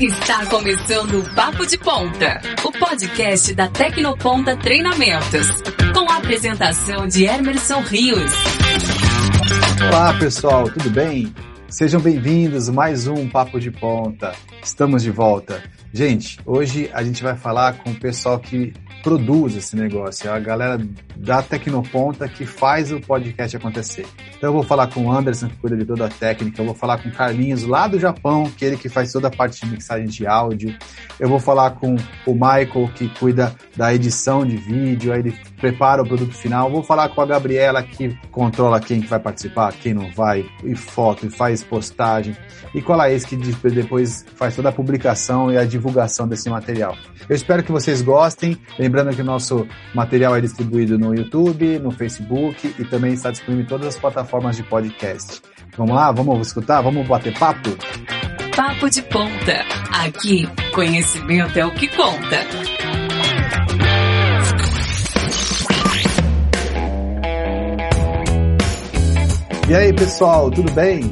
Está começando o Papo de Ponta, o podcast da Tecnoponta Treinamentos, com a apresentação de Emerson Rios. Olá pessoal, tudo bem? Sejam bem-vindos mais um Papo de Ponta. Estamos de volta. Gente, hoje a gente vai falar com o pessoal que produz esse negócio, é a galera da Tecnoponta que faz o podcast acontecer. Então eu vou falar com o Anderson, que cuida de toda a técnica, eu vou falar com o Carlinhos, lá do Japão, que é ele que faz toda a parte de mixagem de áudio, eu vou falar com o Michael, que cuida da edição de vídeo, aí ele prepara o produto final, vou falar com a Gabriela, que controla quem vai participar, quem não vai, e foto, e faz postagem, e com a Laís, que depois faz toda a publicação e a divulgação desse material. Eu espero que vocês gostem, Lembrando que o nosso material é distribuído no YouTube, no Facebook e também está disponível em todas as plataformas de podcast. Vamos lá? Vamos escutar? Vamos bater papo? Papo de ponta. Aqui, conhecimento é o que conta. E aí, pessoal, tudo bem?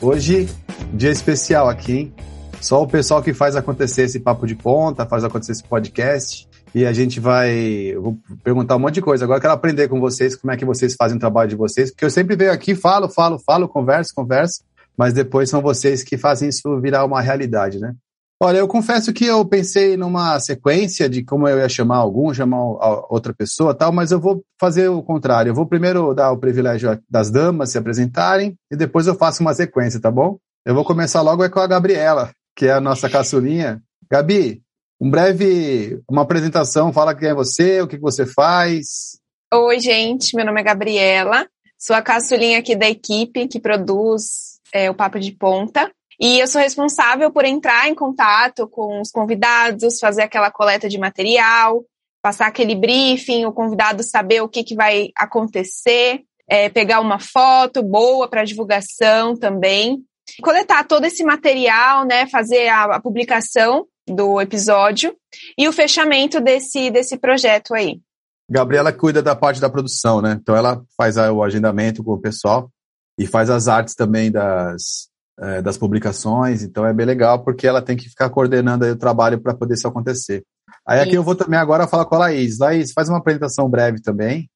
Hoje, dia especial aqui, hein? Só o pessoal que faz acontecer esse papo de ponta, faz acontecer esse podcast e a gente vai. Vou perguntar um monte de coisa. Agora eu quero aprender com vocês como é que vocês fazem o trabalho de vocês, porque eu sempre venho aqui, falo, falo, falo, converso, converso, mas depois são vocês que fazem isso virar uma realidade, né? Olha, eu confesso que eu pensei numa sequência de como eu ia chamar algum, chamar outra pessoa tal, mas eu vou fazer o contrário. Eu vou primeiro dar o privilégio das damas se apresentarem e depois eu faço uma sequência, tá bom? Eu vou começar logo é com a Gabriela, que é a nossa caçulinha. Gabi, um breve, uma apresentação, fala quem é você, o que você faz. Oi, gente, meu nome é Gabriela, sou a caçulinha aqui da equipe que produz é, o Papo de Ponta. E eu sou responsável por entrar em contato com os convidados, fazer aquela coleta de material, passar aquele briefing, o convidado saber o que, que vai acontecer, é, pegar uma foto boa para divulgação também, coletar todo esse material, né, fazer a, a publicação do episódio e o fechamento desse, desse projeto aí. Gabriela cuida da parte da produção, né? Então ela faz o agendamento com o pessoal e faz as artes também das, é, das publicações. Então é bem legal porque ela tem que ficar coordenando o trabalho para poder isso acontecer. Aí aqui eu vou também agora falar com a Laís. Laís, faz uma apresentação breve também.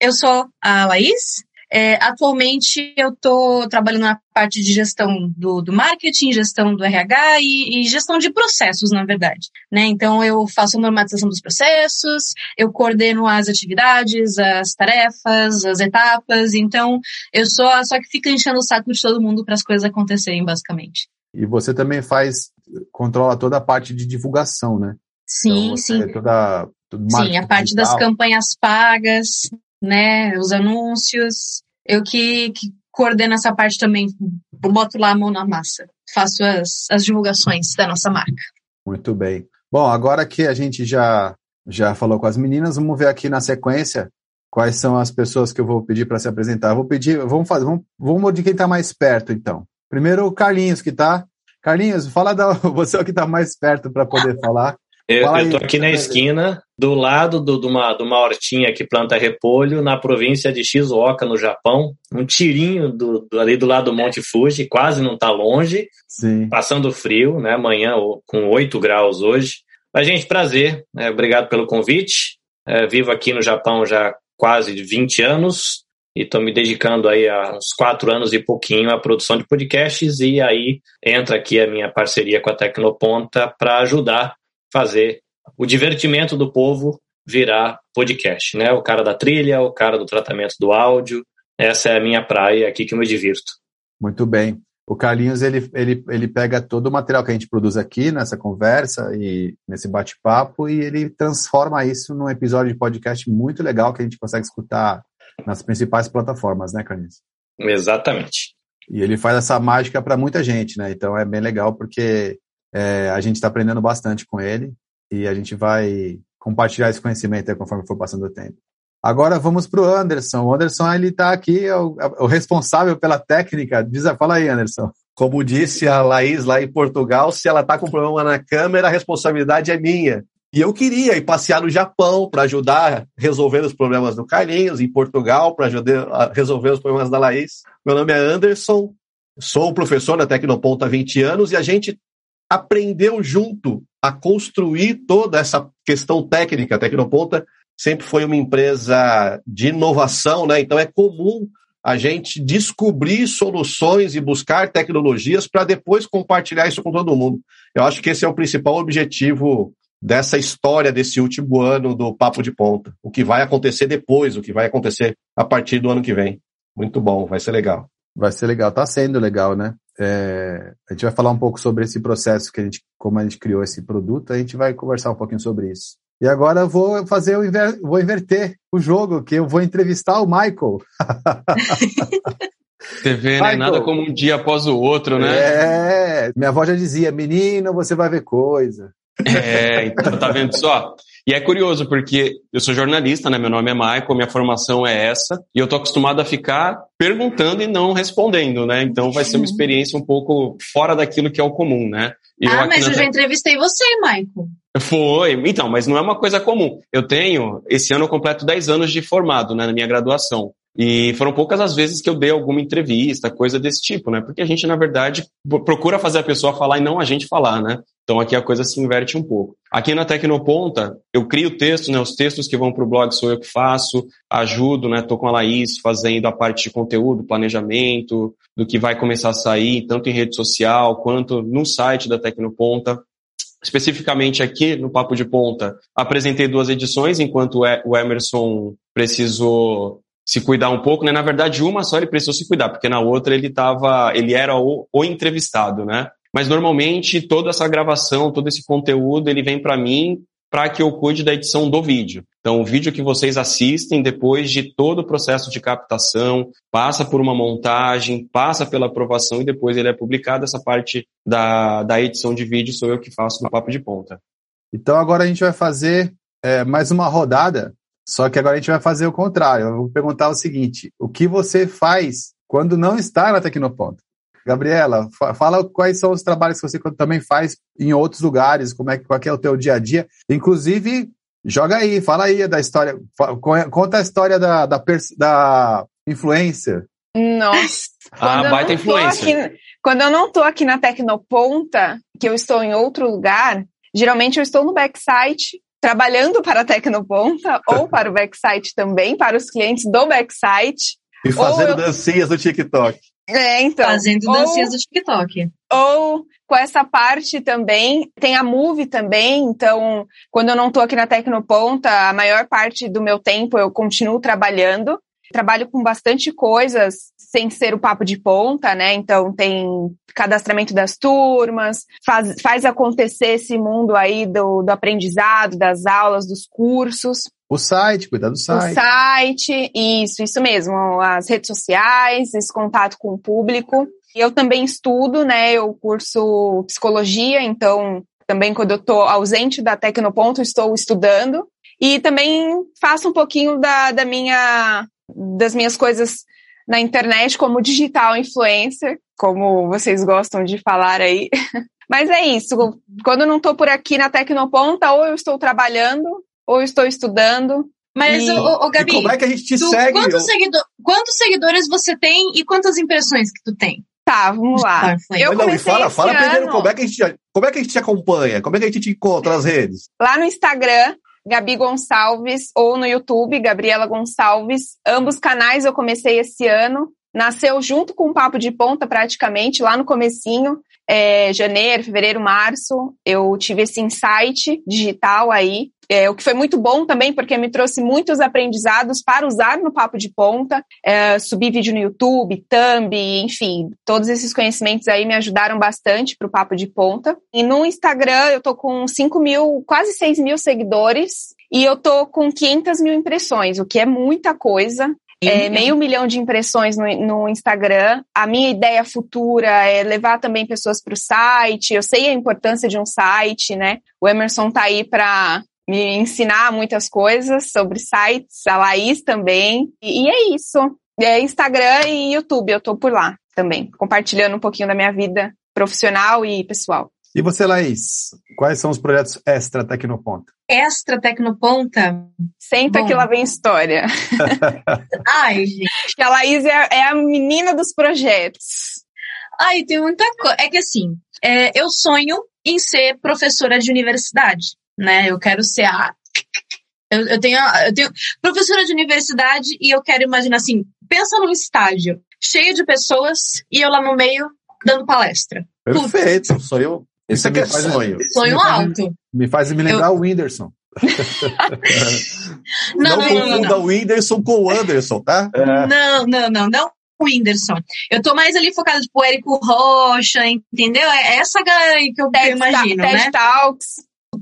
Eu sou a Laís, é, atualmente eu estou trabalhando na parte de gestão do, do marketing, gestão do RH e, e, gestão de processos, na verdade. Né? Então eu faço a normatização dos processos, eu coordeno as atividades, as tarefas, as etapas. Então eu sou a só que fica enchendo o saco de todo mundo para as coisas acontecerem, basicamente. E você também faz, controla toda a parte de divulgação, né? Sim, então, sim. Toda, sim, a parte digital. das campanhas pagas, né, os anúncios. Eu que, que coordeno essa parte também, boto lá a mão na massa, faço as, as divulgações da nossa marca. Muito bem. Bom, agora que a gente já, já falou com as meninas, vamos ver aqui na sequência quais são as pessoas que eu vou pedir para se apresentar. Vou pedir, vamos fazer, vamos, vamos de quem está mais perto, então. Primeiro o Carlinhos, que está. Carlinhos, fala da você é o que está mais perto para poder falar. Eu, estou aqui na esquina, do lado do, de, uma, de uma hortinha que planta repolho, na província de Shizuoka, no Japão. Um tirinho do, do ali do lado do Monte Fuji, quase não está longe. Sim. Passando frio, né? Amanhã com 8 graus hoje. Mas, gente, prazer. É, obrigado pelo convite. É, vivo aqui no Japão já quase 20 anos e estou me dedicando aí há uns quatro anos e pouquinho à produção de podcasts e aí entra aqui a minha parceria com a Tecnoponta para ajudar fazer o divertimento do povo virar podcast, né? O cara da trilha, o cara do tratamento do áudio. Essa é a minha praia aqui que eu me divirto. Muito bem. O Carlinhos, ele, ele, ele pega todo o material que a gente produz aqui nessa conversa e nesse bate-papo e ele transforma isso num episódio de podcast muito legal que a gente consegue escutar nas principais plataformas, né, Carlinhos? Exatamente. E ele faz essa mágica para muita gente, né? Então é bem legal porque é, a gente está aprendendo bastante com ele e a gente vai compartilhar esse conhecimento conforme for passando o tempo. Agora vamos para o Anderson. O Anderson ele está aqui, é o, é o, responsável pela técnica. Diz, fala aí, Anderson. Como disse a Laís lá em Portugal, se ela está com problema na câmera, a responsabilidade é minha. E eu queria ir passear no Japão para ajudar a resolver os problemas do Carlinhos, em Portugal para ajudar a resolver os problemas da Laís. Meu nome é Anderson, sou professor da Tecnoponta há 20 anos e a gente aprendeu junto a construir toda essa questão técnica. A Tecnoponta sempre foi uma empresa de inovação, né? Então é comum a gente descobrir soluções e buscar tecnologias para depois compartilhar isso com todo mundo. Eu acho que esse é o principal objetivo dessa história desse último ano do Papo de Ponta. O que vai acontecer depois, o que vai acontecer a partir do ano que vem. Muito bom, vai ser legal. Vai ser legal, tá sendo legal, né? É, a gente vai falar um pouco sobre esse processo que a gente, como a gente criou esse produto, a gente vai conversar um pouquinho sobre isso. E agora eu vou fazer o inver... vou inverter o jogo, que eu vou entrevistar o Michael. Você vê, né? Nada como um dia após o outro, né? É, minha avó já dizia, menino, você vai ver coisa. É, então tá vendo só? E é curioso, porque eu sou jornalista, né? Meu nome é Michael, minha formação é essa, e eu tô acostumado a ficar perguntando e não respondendo, né? Então vai ser uma experiência um pouco fora daquilo que é o comum, né? Eu ah, mas eu já entrevistei você, Michael. Foi, então, mas não é uma coisa comum. Eu tenho, esse ano eu completo 10 anos de formado, né, na minha graduação. E foram poucas as vezes que eu dei alguma entrevista, coisa desse tipo, né? Porque a gente, na verdade, procura fazer a pessoa falar e não a gente falar, né? Então aqui a coisa se inverte um pouco. Aqui na Tecnoponta, eu crio texto, né? Os textos que vão para o blog sou eu que faço, ajudo, né? Tô com a Laís fazendo a parte de conteúdo, planejamento, do que vai começar a sair, tanto em rede social quanto no site da Tecnoponta. Especificamente aqui no Papo de Ponta, apresentei duas edições, enquanto o Emerson precisou se cuidar um pouco, né? Na verdade, uma só ele precisou se cuidar, porque na outra ele tava, ele era o, o entrevistado, né? Mas normalmente toda essa gravação, todo esse conteúdo, ele vem para mim para que eu cuide da edição do vídeo. Então, o vídeo que vocês assistem, depois de todo o processo de captação, passa por uma montagem, passa pela aprovação e depois ele é publicado. Essa parte da, da edição de vídeo sou eu que faço no Papo de Ponta. Então, agora a gente vai fazer é, mais uma rodada, só que agora a gente vai fazer o contrário. Eu vou perguntar o seguinte: o que você faz quando não está na Tecnoponta? Gabriela, fala quais são os trabalhos que você também faz em outros lugares, como é, qual é o teu dia a dia. Inclusive, joga aí, fala aí da história, conta a história da, da, da influencer. Nossa. ah, baita influência. Aqui, quando eu não estou aqui na Tecnoponta, que eu estou em outro lugar, geralmente eu estou no backsite, trabalhando para a Tecnoponta ou para o backsite também, para os clientes do backsite. E fazendo eu... dancinhas no TikTok. É, então. Fazendo ou, dancinhas do TikTok. Ou com essa parte também, tem a Move também, então, quando eu não estou aqui na Tecnoponta, a maior parte do meu tempo eu continuo trabalhando. Trabalho com bastante coisas, sem ser o papo de ponta, né? Então tem cadastramento das turmas, faz, faz acontecer esse mundo aí do, do aprendizado, das aulas, dos cursos. O site, cuidar do site. O site, isso, isso mesmo. As redes sociais, esse contato com o público. Eu também estudo, né? Eu curso psicologia, então também quando eu estou ausente da Tecnoponto, estou estudando. E também faço um pouquinho da, da minha, das minhas coisas na internet como digital influencer, como vocês gostam de falar aí. Mas é isso. Quando eu não estou por aqui na Tecnoponta, ou eu estou trabalhando, ou estou estudando. Mas, e, o, o Gabi, como é que a gente te tu, segue? Quantos, seguidor, quantos seguidores você tem e quantas impressões que tu tem? Tá, vamos lá. Eu não, fala, fala primeiro como é, que a gente, como é que a gente te acompanha, como é que a gente te encontra nas redes? Lá no Instagram, Gabi Gonçalves, ou no YouTube, Gabriela Gonçalves. Ambos canais eu comecei esse ano. Nasceu junto com o Papo de Ponta, praticamente, lá no comecinho é, janeiro, fevereiro, março, eu tive esse insight digital aí, é, o que foi muito bom também, porque me trouxe muitos aprendizados para usar no Papo de Ponta, é, subir vídeo no YouTube, Thumb, enfim, todos esses conhecimentos aí me ajudaram bastante para o Papo de Ponta. E no Instagram eu tô com 5 mil, quase 6 mil seguidores, e eu tô com 500 mil impressões, o que é muita coisa é, meio milhão de impressões no, no, Instagram. A minha ideia futura é levar também pessoas para o site. Eu sei a importância de um site, né? O Emerson tá aí para me ensinar muitas coisas sobre sites, a Laís também. E, e é isso. É Instagram e YouTube, eu tô por lá também, compartilhando um pouquinho da minha vida profissional e pessoal. E você, Laís, quais são os projetos extra Tecnoponta? Extra Tecnoponta? Senta Bom. que lá vem história. Ai, gente. Que a Laís é, é, a menina dos projetos. Ai, tem muita coisa. É que assim, é, eu sonho em ser professora de universidade, né? Eu quero ser a. Eu, eu, tenho, eu tenho professora de universidade e eu quero imaginar assim: pensa num estádio cheio de pessoas e eu lá no meio dando palestra. Perfeito, Putz. sou eu. Esse é faz, sonho. Sonho me alto. Faz, me faz me lembrar eu... o Whindersson. não, não, não, confunda não, o Whindersson com o Anderson, tá? É. Não, não, não, não o Whindersson. Eu tô mais ali focada, tipo, Érico Rocha, entendeu? É essa galera aí que eu, TED, imagino, TED né? Talks.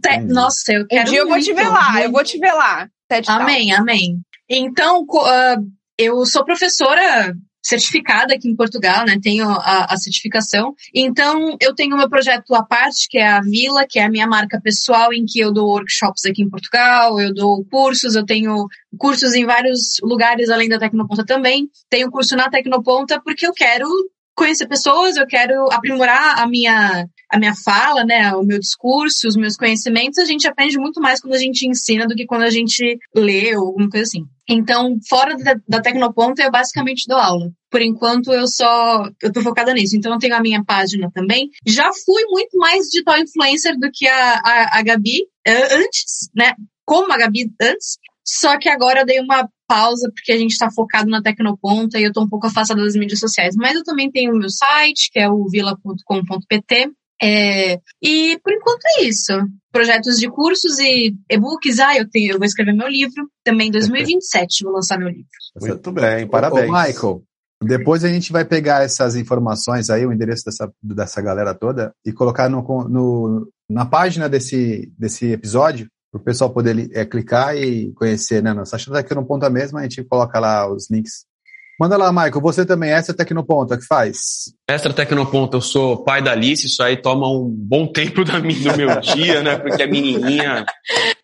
Te... Nossa, eu quero Um dia eu vou te ver lá, eu vou te ver lá. TED amém, Talks. amém. Então, uh, eu sou professora certificada aqui em Portugal, né? Tenho a, a, certificação. Então, eu tenho meu projeto à parte, que é a Vila, que é a minha marca pessoal, em que eu dou workshops aqui em Portugal, eu dou cursos, eu tenho cursos em vários lugares além da Tecnoponta também. Tenho curso na Tecnoponta porque eu quero conhecer pessoas, eu quero aprimorar a minha, a minha fala, né, o meu discurso, os meus conhecimentos. A gente aprende muito mais quando a gente ensina do que quando a gente lê ou alguma coisa assim. Então, fora da, da Tecnoponta, eu basicamente dou aula. Por enquanto, eu só, eu tô focada nisso. Então, eu tenho a minha página também. Já fui muito mais digital influencer do que a, a, a Gabi uh, antes, né? Como a Gabi antes. Só que agora eu dei uma pausa porque a gente está focado na Tecnoponta e eu estou um pouco afastada das mídias sociais. Mas eu também tenho o meu site, que é o vila.com.pt. É, e por enquanto é isso. Projetos de cursos e e-books. Ah, eu, tenho, eu vou escrever meu livro. Também em 2027 vou lançar meu livro. Muito bem, parabéns. Ô, Michael, depois a gente vai pegar essas informações aí, o endereço dessa, dessa galera toda, e colocar no, no na página desse, desse episódio para o pessoal poder é, clicar e conhecer, né? Nós achamos aqui no Ponta mesmo, a gente coloca lá os links. Manda lá, Michael, você também é extra Tecnoponta, que faz? Extra Tecnoponta, eu sou pai da Alice, isso aí toma um bom tempo da minha, do meu dia, né? Porque a menininha,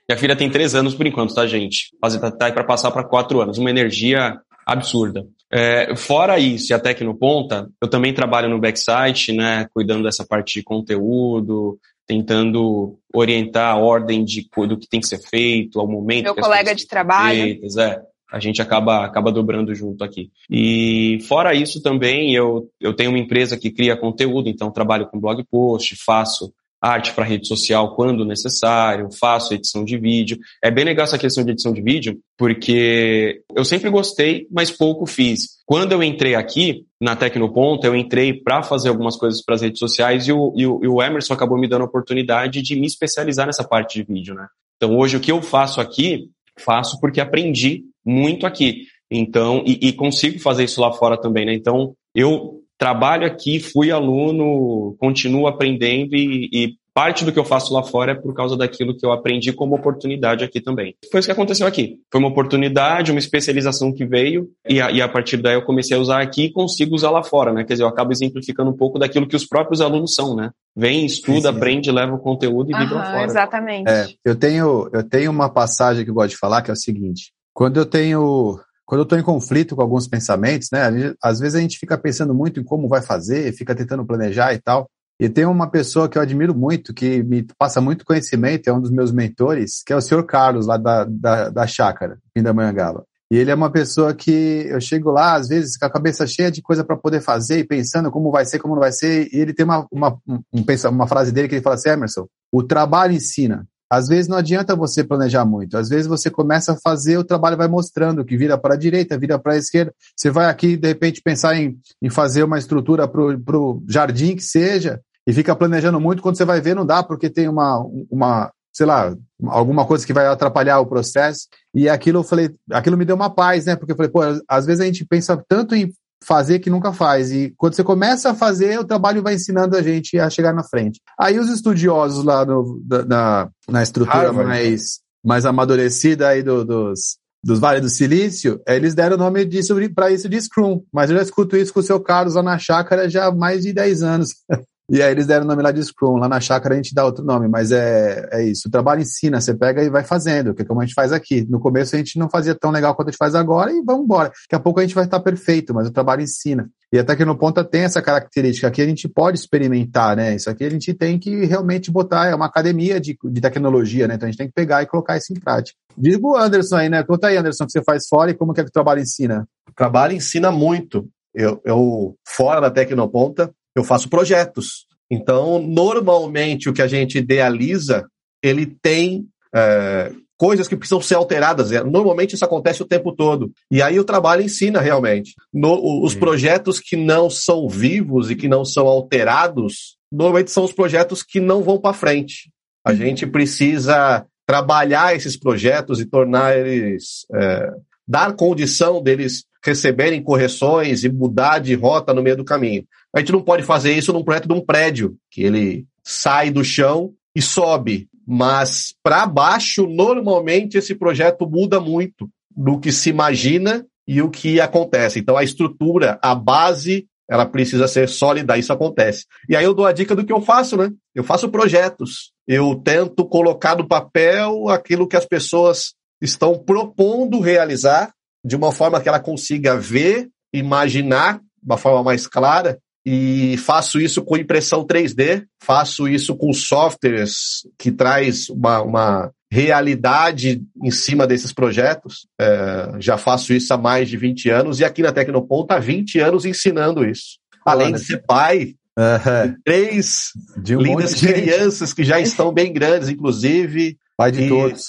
minha filha tem três anos por enquanto, tá, gente? Tá, tá aí para passar para quatro anos, uma energia absurda. É, fora isso, e a Tecnoponta, eu também trabalho no backsite, né? Cuidando dessa parte de conteúdo, tentando orientar a ordem de, do que tem que ser feito, ao momento. Meu colega de trabalho. Feitas, é. A gente acaba, acaba dobrando junto aqui. E fora isso também, eu, eu tenho uma empresa que cria conteúdo, então trabalho com blog post, faço arte para rede social quando necessário, faço edição de vídeo. É bem legal essa questão de edição de vídeo, porque eu sempre gostei, mas pouco fiz. Quando eu entrei aqui, na Tecnoponta, eu entrei para fazer algumas coisas para as redes sociais e o, e, o, e o Emerson acabou me dando a oportunidade de me especializar nessa parte de vídeo, né? Então hoje o que eu faço aqui, faço porque aprendi muito aqui. Então, e, e consigo fazer isso lá fora também, né? Então, eu trabalho aqui, fui aluno, continuo aprendendo e, e, parte do que eu faço lá fora é por causa daquilo que eu aprendi como oportunidade aqui também. Foi isso que aconteceu aqui. Foi uma oportunidade, uma especialização que veio e a, e a partir daí eu comecei a usar aqui e consigo usar lá fora, né? Quer dizer, eu acabo exemplificando um pouco daquilo que os próprios alunos são, né? Vem, estuda, sim, sim. aprende, leva o conteúdo e vibra fora. Exatamente. É, eu tenho eu tenho uma passagem que eu gosto de falar que é o seguinte: quando eu tenho quando eu estou em conflito com alguns pensamentos, né? Às vezes a gente fica pensando muito em como vai fazer, fica tentando planejar e tal. E tem uma pessoa que eu admiro muito, que me passa muito conhecimento, é um dos meus mentores, que é o senhor Carlos, lá da, da, da Chácara, Pindamonhangaba. E ele é uma pessoa que eu chego lá, às vezes, com a cabeça cheia de coisa para poder fazer e pensando como vai ser, como não vai ser. E ele tem uma, uma, um, uma frase dele que ele fala assim: Emerson, o trabalho ensina, às vezes não adianta você planejar muito. Às vezes você começa a fazer, o trabalho vai mostrando que vira para a direita, vira para a esquerda. Você vai aqui, de repente, pensar em, em fazer uma estrutura para o jardim que seja, e fica planejando muito. Quando você vai ver, não dá, porque tem uma, uma sei lá, alguma coisa que vai atrapalhar o processo. E aquilo eu falei, aquilo me deu uma paz, né? Porque eu falei, pô, às vezes a gente pensa tanto em fazer que nunca faz. E quando você começa a fazer, o trabalho vai ensinando a gente a chegar na frente. Aí os estudiosos lá no, na, na estrutura mais, mais amadurecida aí do, dos, dos Vale do Silício, eles deram o nome disso para isso de Scrum. Mas eu já escuto isso com o seu Carlos lá na chácara já há mais de 10 anos. E aí eles deram o nome lá de Scrum. Lá na chácara a gente dá outro nome, mas é, é isso. O trabalho ensina, você pega e vai fazendo, que é como a gente faz aqui. No começo a gente não fazia tão legal quanto a gente faz agora e vamos embora. Daqui a pouco a gente vai estar perfeito, mas o trabalho ensina. E até que no ponta tem essa característica. Aqui a gente pode experimentar, né? Isso aqui a gente tem que realmente botar, é uma academia de, de tecnologia, né? Então a gente tem que pegar e colocar isso em prática. Digo o Anderson aí, né? Conta aí, Anderson, o que você faz fora e como que, é que o trabalho ensina. O trabalho ensina muito. Eu, eu fora da Tecnoponta, eu faço projetos. Então, normalmente, o que a gente idealiza, ele tem é, coisas que precisam ser alteradas. É, normalmente, isso acontece o tempo todo. E aí o trabalho ensina realmente. No, os projetos que não são vivos e que não são alterados, normalmente são os projetos que não vão para frente. A uhum. gente precisa trabalhar esses projetos e tornar eles. É, dar condição deles receberem correções e mudar de rota no meio do caminho. A gente não pode fazer isso num projeto de um prédio, que ele sai do chão e sobe. Mas para baixo, normalmente, esse projeto muda muito do que se imagina e o que acontece. Então, a estrutura, a base, ela precisa ser sólida, isso acontece. E aí eu dou a dica do que eu faço, né? Eu faço projetos. Eu tento colocar no papel aquilo que as pessoas estão propondo realizar de uma forma que ela consiga ver, imaginar de uma forma mais clara e faço isso com impressão 3D, faço isso com softwares que traz uma, uma realidade em cima desses projetos. É, já faço isso há mais de 20 anos e aqui na Tecnoponta há 20 anos ensinando isso. Além de ser pai, uhum. três de um lindas crianças que já estão bem grandes, inclusive. Pai de e, todos.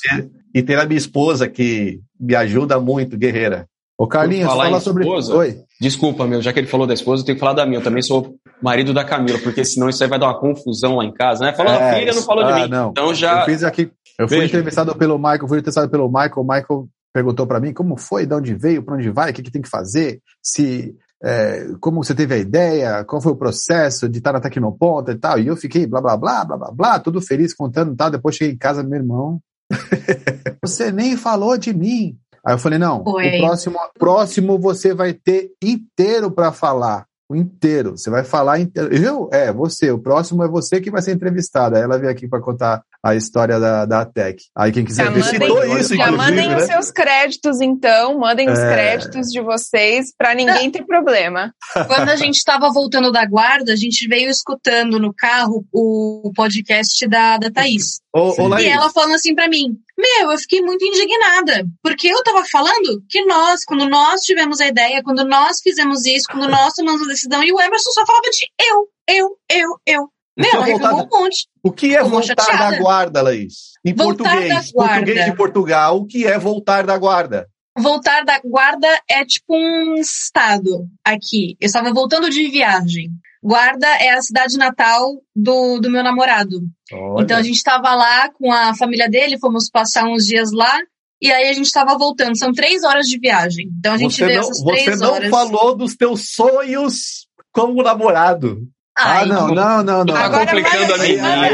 E ter a minha esposa que me ajuda muito, guerreira. Ô Carlinhos, fala sobre. Esposa, Oi. Desculpa, meu, já que ele falou da esposa, eu tenho que falar da minha. Eu também sou marido da Camila, porque senão isso aí vai dar uma confusão lá em casa, né? Falou é, da filha, não falou ah, de mim. Não. Então já. Eu fiz aqui. Eu fui entrevistado pelo Michael, fui entrevistado pelo Michael. O Michael perguntou para mim como foi, de onde veio, para onde vai, o que, que tem que fazer, se é, como você teve a ideia, qual foi o processo de estar na Tecnoponta e tal. E eu fiquei blá, blá, blá, blá, blá, blá, tudo feliz contando e tal. Depois cheguei em casa, meu irmão, você nem falou de mim. Aí eu falei, não, Oi. o próximo, próximo você vai ter inteiro para falar. O inteiro. Você vai falar inteiro. Eu? É, você. O próximo é você que vai ser entrevistada. Ela veio aqui para contar a história da, da Tech. Aí quem quiser ver mandem, isso, Já mandem né? os seus créditos, então. Mandem é... os créditos de vocês para ninguém ter problema. Quando a gente estava voltando da guarda, a gente veio escutando no carro o podcast da, da Thaís. Ô, e ela falando assim para mim: Meu, eu fiquei muito indignada, porque eu tava falando que nós, quando nós tivemos a ideia, quando nós fizemos isso, quando nós tomamos a decisão, e o Emerson só falava de eu, eu, eu, eu. Meu, ela reclamou um monte. O que é voltar chateada. da guarda, Laís? Em voltar português, português de Portugal, o que é voltar da guarda? Voltar da guarda é tipo um estado aqui. Eu estava voltando de viagem. Guarda é a cidade natal do, do meu namorado. Olha. Então a gente estava lá com a família dele, fomos passar uns dias lá. E aí a gente estava voltando. São três horas de viagem. Então a gente você deu não, essas três horas. Você não falou dos teus sonhos como namorado. Ai, ah, não, não, não, não. Tá complicando a menina.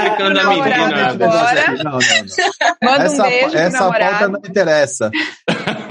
complicando a menina. Agora. Não, não, não. Manda essa, um beijo essa pauta não interessa.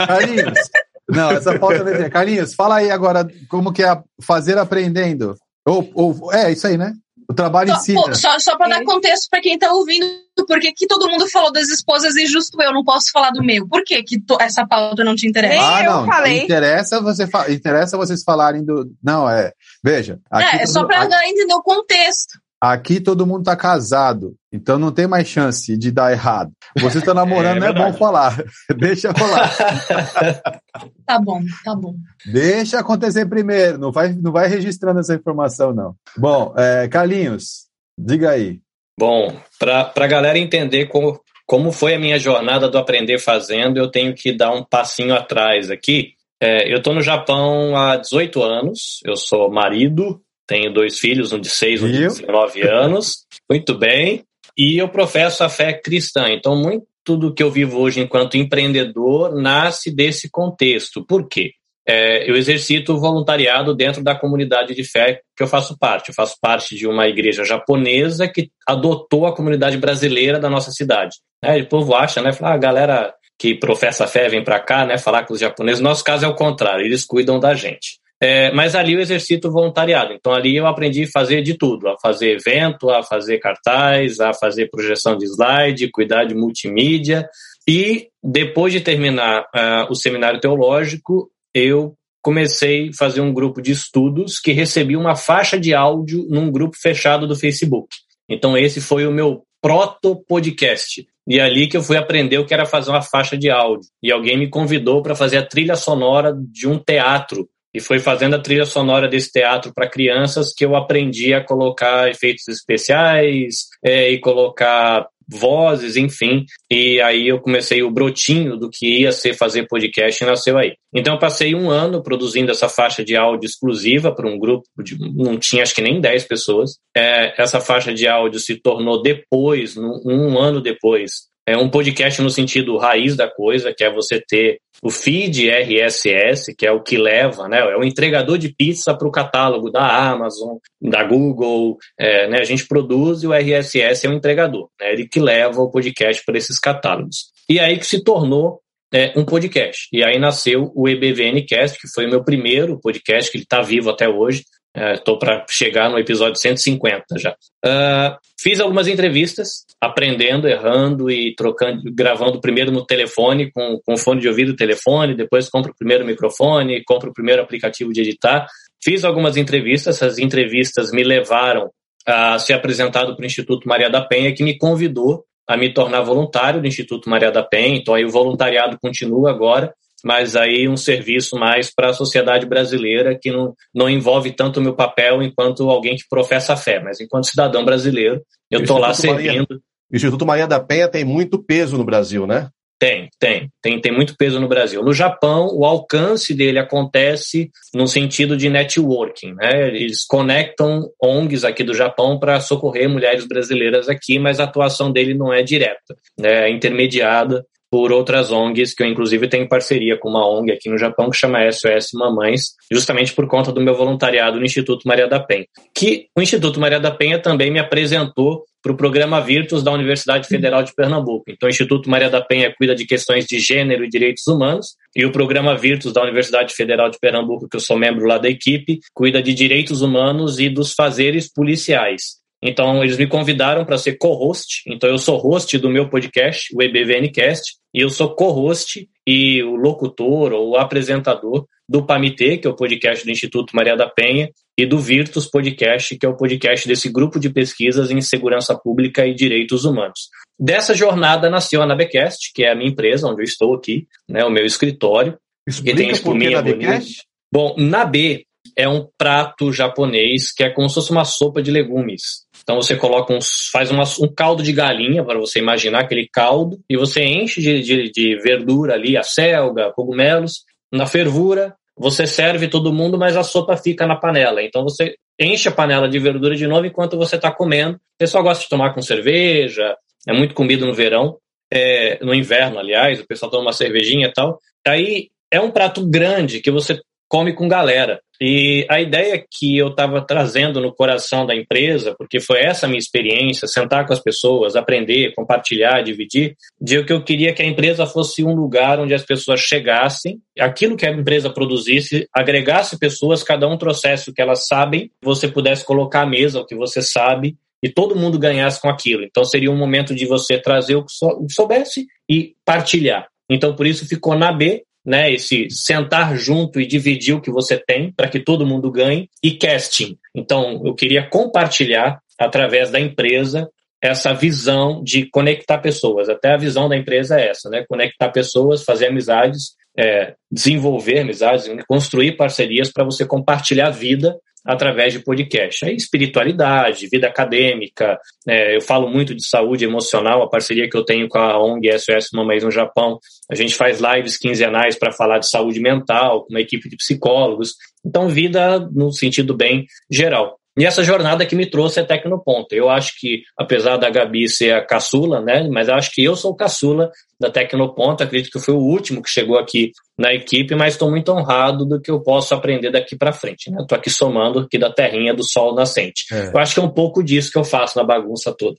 Carlinhos, não, essa pauta não interessa. Carlinhos, fala aí agora como que é fazer aprendendo. Ou, ou, é, isso aí, né? O trabalho só, ensina. Pô, só só para dar contexto para quem está ouvindo, por que, que todo mundo falou das esposas e justo eu não posso falar do meu? Por que, que essa pauta não te interessa? Ah, não. Eu falei. Interessa, você fa... interessa vocês falarem do. Não, é. Veja. é, é só para entender o contexto. Aqui todo mundo está casado, então não tem mais chance de dar errado. Você está namorando, é, não é bom falar. Deixa falar. tá bom, tá bom. Deixa acontecer primeiro, não vai, não vai registrando essa informação, não. Bom, é, Carlinhos, diga aí. Bom, para a galera entender como, como foi a minha jornada do aprender fazendo, eu tenho que dar um passinho atrás aqui. É, eu estou no Japão há 18 anos, eu sou marido, tenho dois filhos, um de 6 e um de 19 anos. Muito bem. E eu professo a fé cristã. Então, muito do que eu vivo hoje enquanto empreendedor nasce desse contexto. Por quê? É, eu exercito voluntariado dentro da comunidade de fé que eu faço parte. Eu faço parte de uma igreja japonesa que adotou a comunidade brasileira da nossa cidade. É, o povo acha, né? Fala, ah, a galera que professa fé vem para cá, né? Falar com os japoneses. No nosso caso é o contrário, eles cuidam da gente. É, mas ali eu exercito voluntariado. Então ali eu aprendi a fazer de tudo, a fazer evento, a fazer cartaz, a fazer projeção de slide, cuidar de multimídia. E depois de terminar uh, o seminário teológico, eu comecei a fazer um grupo de estudos que recebia uma faixa de áudio num grupo fechado do Facebook. Então esse foi o meu proto-podcast. E é ali que eu fui aprender o que era fazer uma faixa de áudio. E alguém me convidou para fazer a trilha sonora de um teatro. E foi fazendo a trilha sonora desse teatro para crianças que eu aprendi a colocar efeitos especiais é, e colocar vozes, enfim. E aí eu comecei o brotinho do que ia ser fazer podcast e nasceu aí. Então eu passei um ano produzindo essa faixa de áudio exclusiva para um grupo de não tinha acho que nem 10 pessoas. É, essa faixa de áudio se tornou depois, um ano depois, é um podcast no sentido raiz da coisa, que é você ter o feed RSS, que é o que leva, né? É o entregador de pizza para o catálogo da Amazon, da Google, é, né? A gente produz e o RSS é o entregador, né? Ele que leva o podcast para esses catálogos. E aí que se tornou é, um podcast. E aí nasceu o EBVNcast, que foi o meu primeiro podcast, que ele está vivo até hoje. Estou é, para chegar no episódio 150 já. Uh, fiz algumas entrevistas, aprendendo, errando e trocando, gravando primeiro no telefone, com, com fone de ouvido telefone, depois compro o primeiro microfone, compro o primeiro aplicativo de editar. Fiz algumas entrevistas, essas entrevistas me levaram a ser apresentado para o Instituto Maria da Penha, que me convidou a me tornar voluntário do Instituto Maria da Penha. Então aí o voluntariado continua agora mas aí um serviço mais para a sociedade brasileira que não, não envolve tanto o meu papel enquanto alguém que professa a fé, mas enquanto cidadão brasileiro, eu estou lá servindo. Maria, o Instituto Maria da Penha tem muito peso no Brasil, né? Tem, tem, tem, tem muito peso no Brasil. No Japão, o alcance dele acontece no sentido de networking, né? Eles conectam ONGs aqui do Japão para socorrer mulheres brasileiras aqui, mas a atuação dele não é direta, né? é intermediada por outras ONGs, que eu inclusive tenho parceria com uma ONG aqui no Japão que chama SOS Mamães, justamente por conta do meu voluntariado no Instituto Maria da Penha. Que o Instituto Maria da Penha também me apresentou para o programa Virtus da Universidade Federal de Pernambuco. Então, o Instituto Maria da Penha cuida de questões de gênero e direitos humanos, e o programa Virtus da Universidade Federal de Pernambuco, que eu sou membro lá da equipe, cuida de direitos humanos e dos fazeres policiais. Então, eles me convidaram para ser co-host. Então, eu sou host do meu podcast, o EBVNcast, e eu sou co-host e o locutor ou o apresentador do PAMITê, que é o podcast do Instituto Maria da Penha, e do Virtus Podcast, que é o podcast desse grupo de pesquisas em segurança pública e direitos humanos. Dessa jornada nasceu a Nabecast, que é a minha empresa, onde eu estou aqui, né, o meu escritório. Explica que tem por que Nabecast? Bom, Nabe é um prato japonês que é como se fosse uma sopa de legumes. Então você coloca um, faz uma, um caldo de galinha, para você imaginar aquele caldo, e você enche de, de, de verdura ali, a selga, cogumelos, na fervura, você serve todo mundo, mas a sopa fica na panela. Então você enche a panela de verdura de novo enquanto você está comendo. Você só gosta de tomar com cerveja, é muito comido no verão, é, no inverno, aliás, o pessoal toma uma cervejinha e tal. Aí é um prato grande que você come com galera. E a ideia que eu estava trazendo no coração da empresa, porque foi essa minha experiência, sentar com as pessoas, aprender, compartilhar, dividir, de que eu queria que a empresa fosse um lugar onde as pessoas chegassem, aquilo que a empresa produzisse, agregasse pessoas, cada um trouxesse o que elas sabem, você pudesse colocar à mesa o que você sabe e todo mundo ganhasse com aquilo. Então seria um momento de você trazer o que soubesse e partilhar. Então por isso ficou na B né? Esse sentar junto e dividir o que você tem para que todo mundo ganhe e casting. Então, eu queria compartilhar através da empresa essa visão de conectar pessoas. Até a visão da empresa é essa, né? Conectar pessoas, fazer amizades, é, desenvolver amizades, construir parcerias para você compartilhar a vida através de podcast. Aí, espiritualidade, vida acadêmica, é, eu falo muito de saúde emocional, a parceria que eu tenho com a ONG SOS Mamães no Japão, a gente faz lives quinzenais para falar de saúde mental, com uma equipe de psicólogos. Então, vida no sentido bem geral. E essa jornada que me trouxe é Tecnoponta. Eu acho que, apesar da Gabi ser a caçula, né, mas eu acho que eu sou o caçula da Tecnoponta. Acredito que foi o último que chegou aqui na equipe, mas estou muito honrado do que eu posso aprender daqui para frente. Estou né? aqui somando aqui da terrinha do sol nascente. É. Eu acho que é um pouco disso que eu faço na bagunça toda.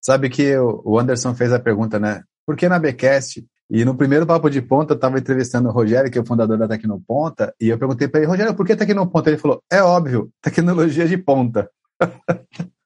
Sabe que o Anderson fez a pergunta, né? Por que na Becast E no primeiro papo de ponta, eu estava entrevistando o Rogério, que é o fundador da Tecnoponta, e eu perguntei para ele, Rogério, por que Tecnoponta? Ele falou, é óbvio, tecnologia de ponta.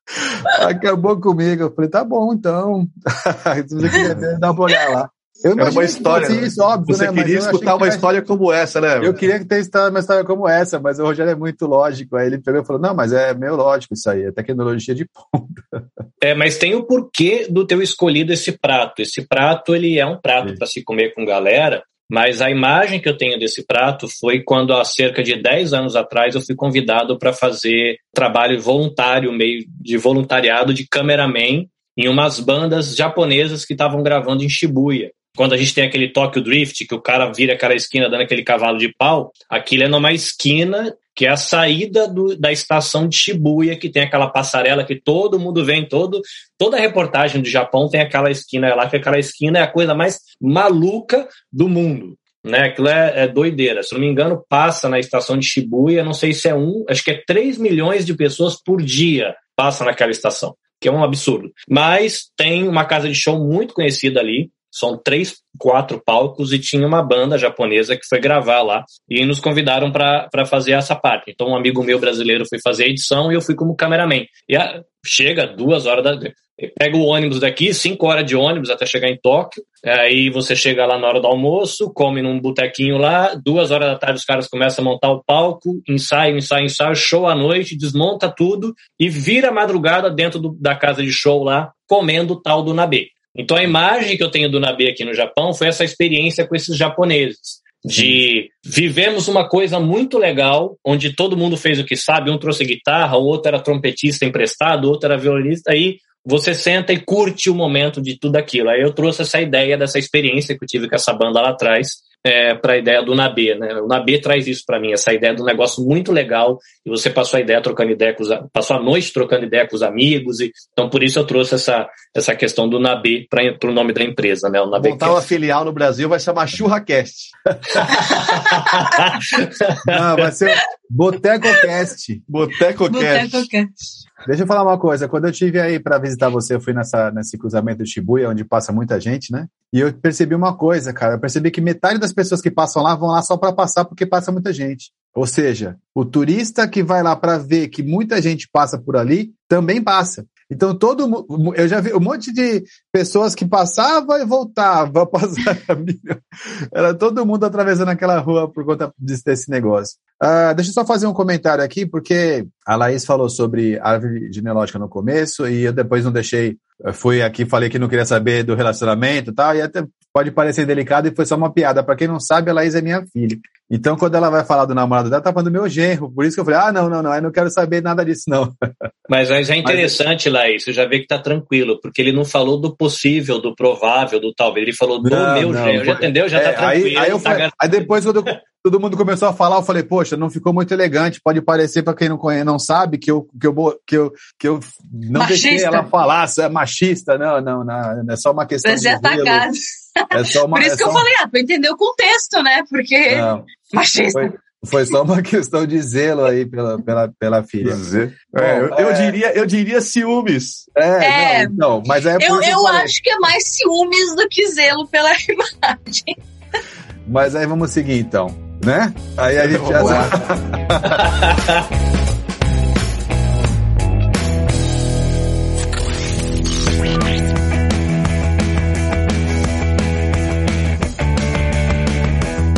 Acabou comigo. Eu falei, tá bom, então. Se você quiser dá uma olhada lá. Eu Era uma história. Que isso, óbvio, você né? queria escutar uma que história como essa, né? Eu queria que tenha uma história como essa, mas o Rogério é muito lógico. Aí ele pegou e falou: não, mas é meio lógico isso aí, é tecnologia de ponta. É, mas tem o porquê do teu escolhido esse prato. Esse prato ele é um prato para se comer com galera, mas a imagem que eu tenho desse prato foi quando, há cerca de 10 anos atrás, eu fui convidado para fazer trabalho voluntário, meio de voluntariado de cameraman em umas bandas japonesas que estavam gravando em Shibuya quando a gente tem aquele Tokyo Drift, que o cara vira aquela esquina dando aquele cavalo de pau, aquilo é numa esquina que é a saída do, da estação de Shibuya, que tem aquela passarela que todo mundo vem, todo, toda reportagem do Japão tem aquela esquina lá, que aquela esquina é a coisa mais maluca do mundo. Né, aquilo é, é doideira. Se não me engano, passa na estação de Shibuya, não sei se é um, acho que é 3 milhões de pessoas por dia passam naquela estação, que é um absurdo. Mas tem uma casa de show muito conhecida ali, são três, quatro palcos e tinha uma banda japonesa que foi gravar lá e nos convidaram para fazer essa parte. Então um amigo meu brasileiro foi fazer a edição e eu fui como cameraman. E a, chega duas horas da pega o ônibus daqui, cinco horas de ônibus até chegar em Tóquio. Aí você chega lá na hora do almoço, come num botequinho lá, duas horas da tarde os caras começam a montar o palco, ensaio, ensaio, ensaio, show à noite, desmonta tudo e vira madrugada dentro do, da casa de show lá, comendo tal do nabe. Então a imagem que eu tenho do Nabe aqui no Japão foi essa experiência com esses japoneses. De vivemos uma coisa muito legal, onde todo mundo fez o que sabe, um trouxe guitarra, o outro era trompetista emprestado, o outro era violinista, aí você senta e curte o momento de tudo aquilo. Aí eu trouxe essa ideia dessa experiência que eu tive com essa banda lá atrás, é, para a ideia do Nabê. Né? O Nabê traz isso para mim, essa ideia do negócio muito legal, e você passou a ideia trocando ideia com os, passou a noite trocando ideia com os amigos, e, então por isso eu trouxe essa, essa questão do Nabê para o nome da empresa. Né? O Nabê Montar uma filial no Brasil vai chamar ChurraCast. Não, vai ser BotecoCast. BotecoCast. Boteco Deixa eu falar uma coisa. Quando eu tive aí para visitar você, eu fui nessa, nesse cruzamento de Shibuya, onde passa muita gente, né? E eu percebi uma coisa, cara. Eu percebi que metade das pessoas que passam lá vão lá só para passar porque passa muita gente. Ou seja, o turista que vai lá para ver que muita gente passa por ali também passa. Então todo eu já vi um monte de pessoas que passavam e voltavam, passavam. Era todo mundo atravessando aquela rua por conta desse negócio. Uh, deixa eu só fazer um comentário aqui, porque a Laís falou sobre árvore genealógica no começo e eu depois não deixei. Fui aqui, falei que não queria saber do relacionamento e tal, e até pode parecer delicado e foi só uma piada. Para quem não sabe, a Laís é minha filha. Então, quando ela vai falar do namorado dela, tá falando do meu genro. Por isso que eu falei, ah, não, não, não, eu não quero saber nada disso, não. Mas, mas é interessante, mas... Laís, você já vê que tá tranquilo, porque ele não falou do possível, do provável, do talvez, ele falou do não, meu não, genro. Já entendeu? Já tá é, tá tranquilo. Aí, aí, tá aí depois, quando eu, todo mundo começou a falar, eu falei, poxa, não ficou muito elegante, pode parecer para quem não conhece, não sabe que eu que eu que eu, que eu não machista. deixei ela falar, é machista, não, não, não, é só uma questão Você de atacado. É só uma, Por isso é que eu uma... falei, ah, pra entender o contexto, né? Porque não, machista. Foi, foi só uma questão de zelo aí pela, pela, pela filha. É, eu, eu, é. diria, eu diria ciúmes. É, é não, não, mas é Eu, eu acho que é mais ciúmes do que zelo pela imagem. Mas aí vamos seguir então né? Aí a gente já.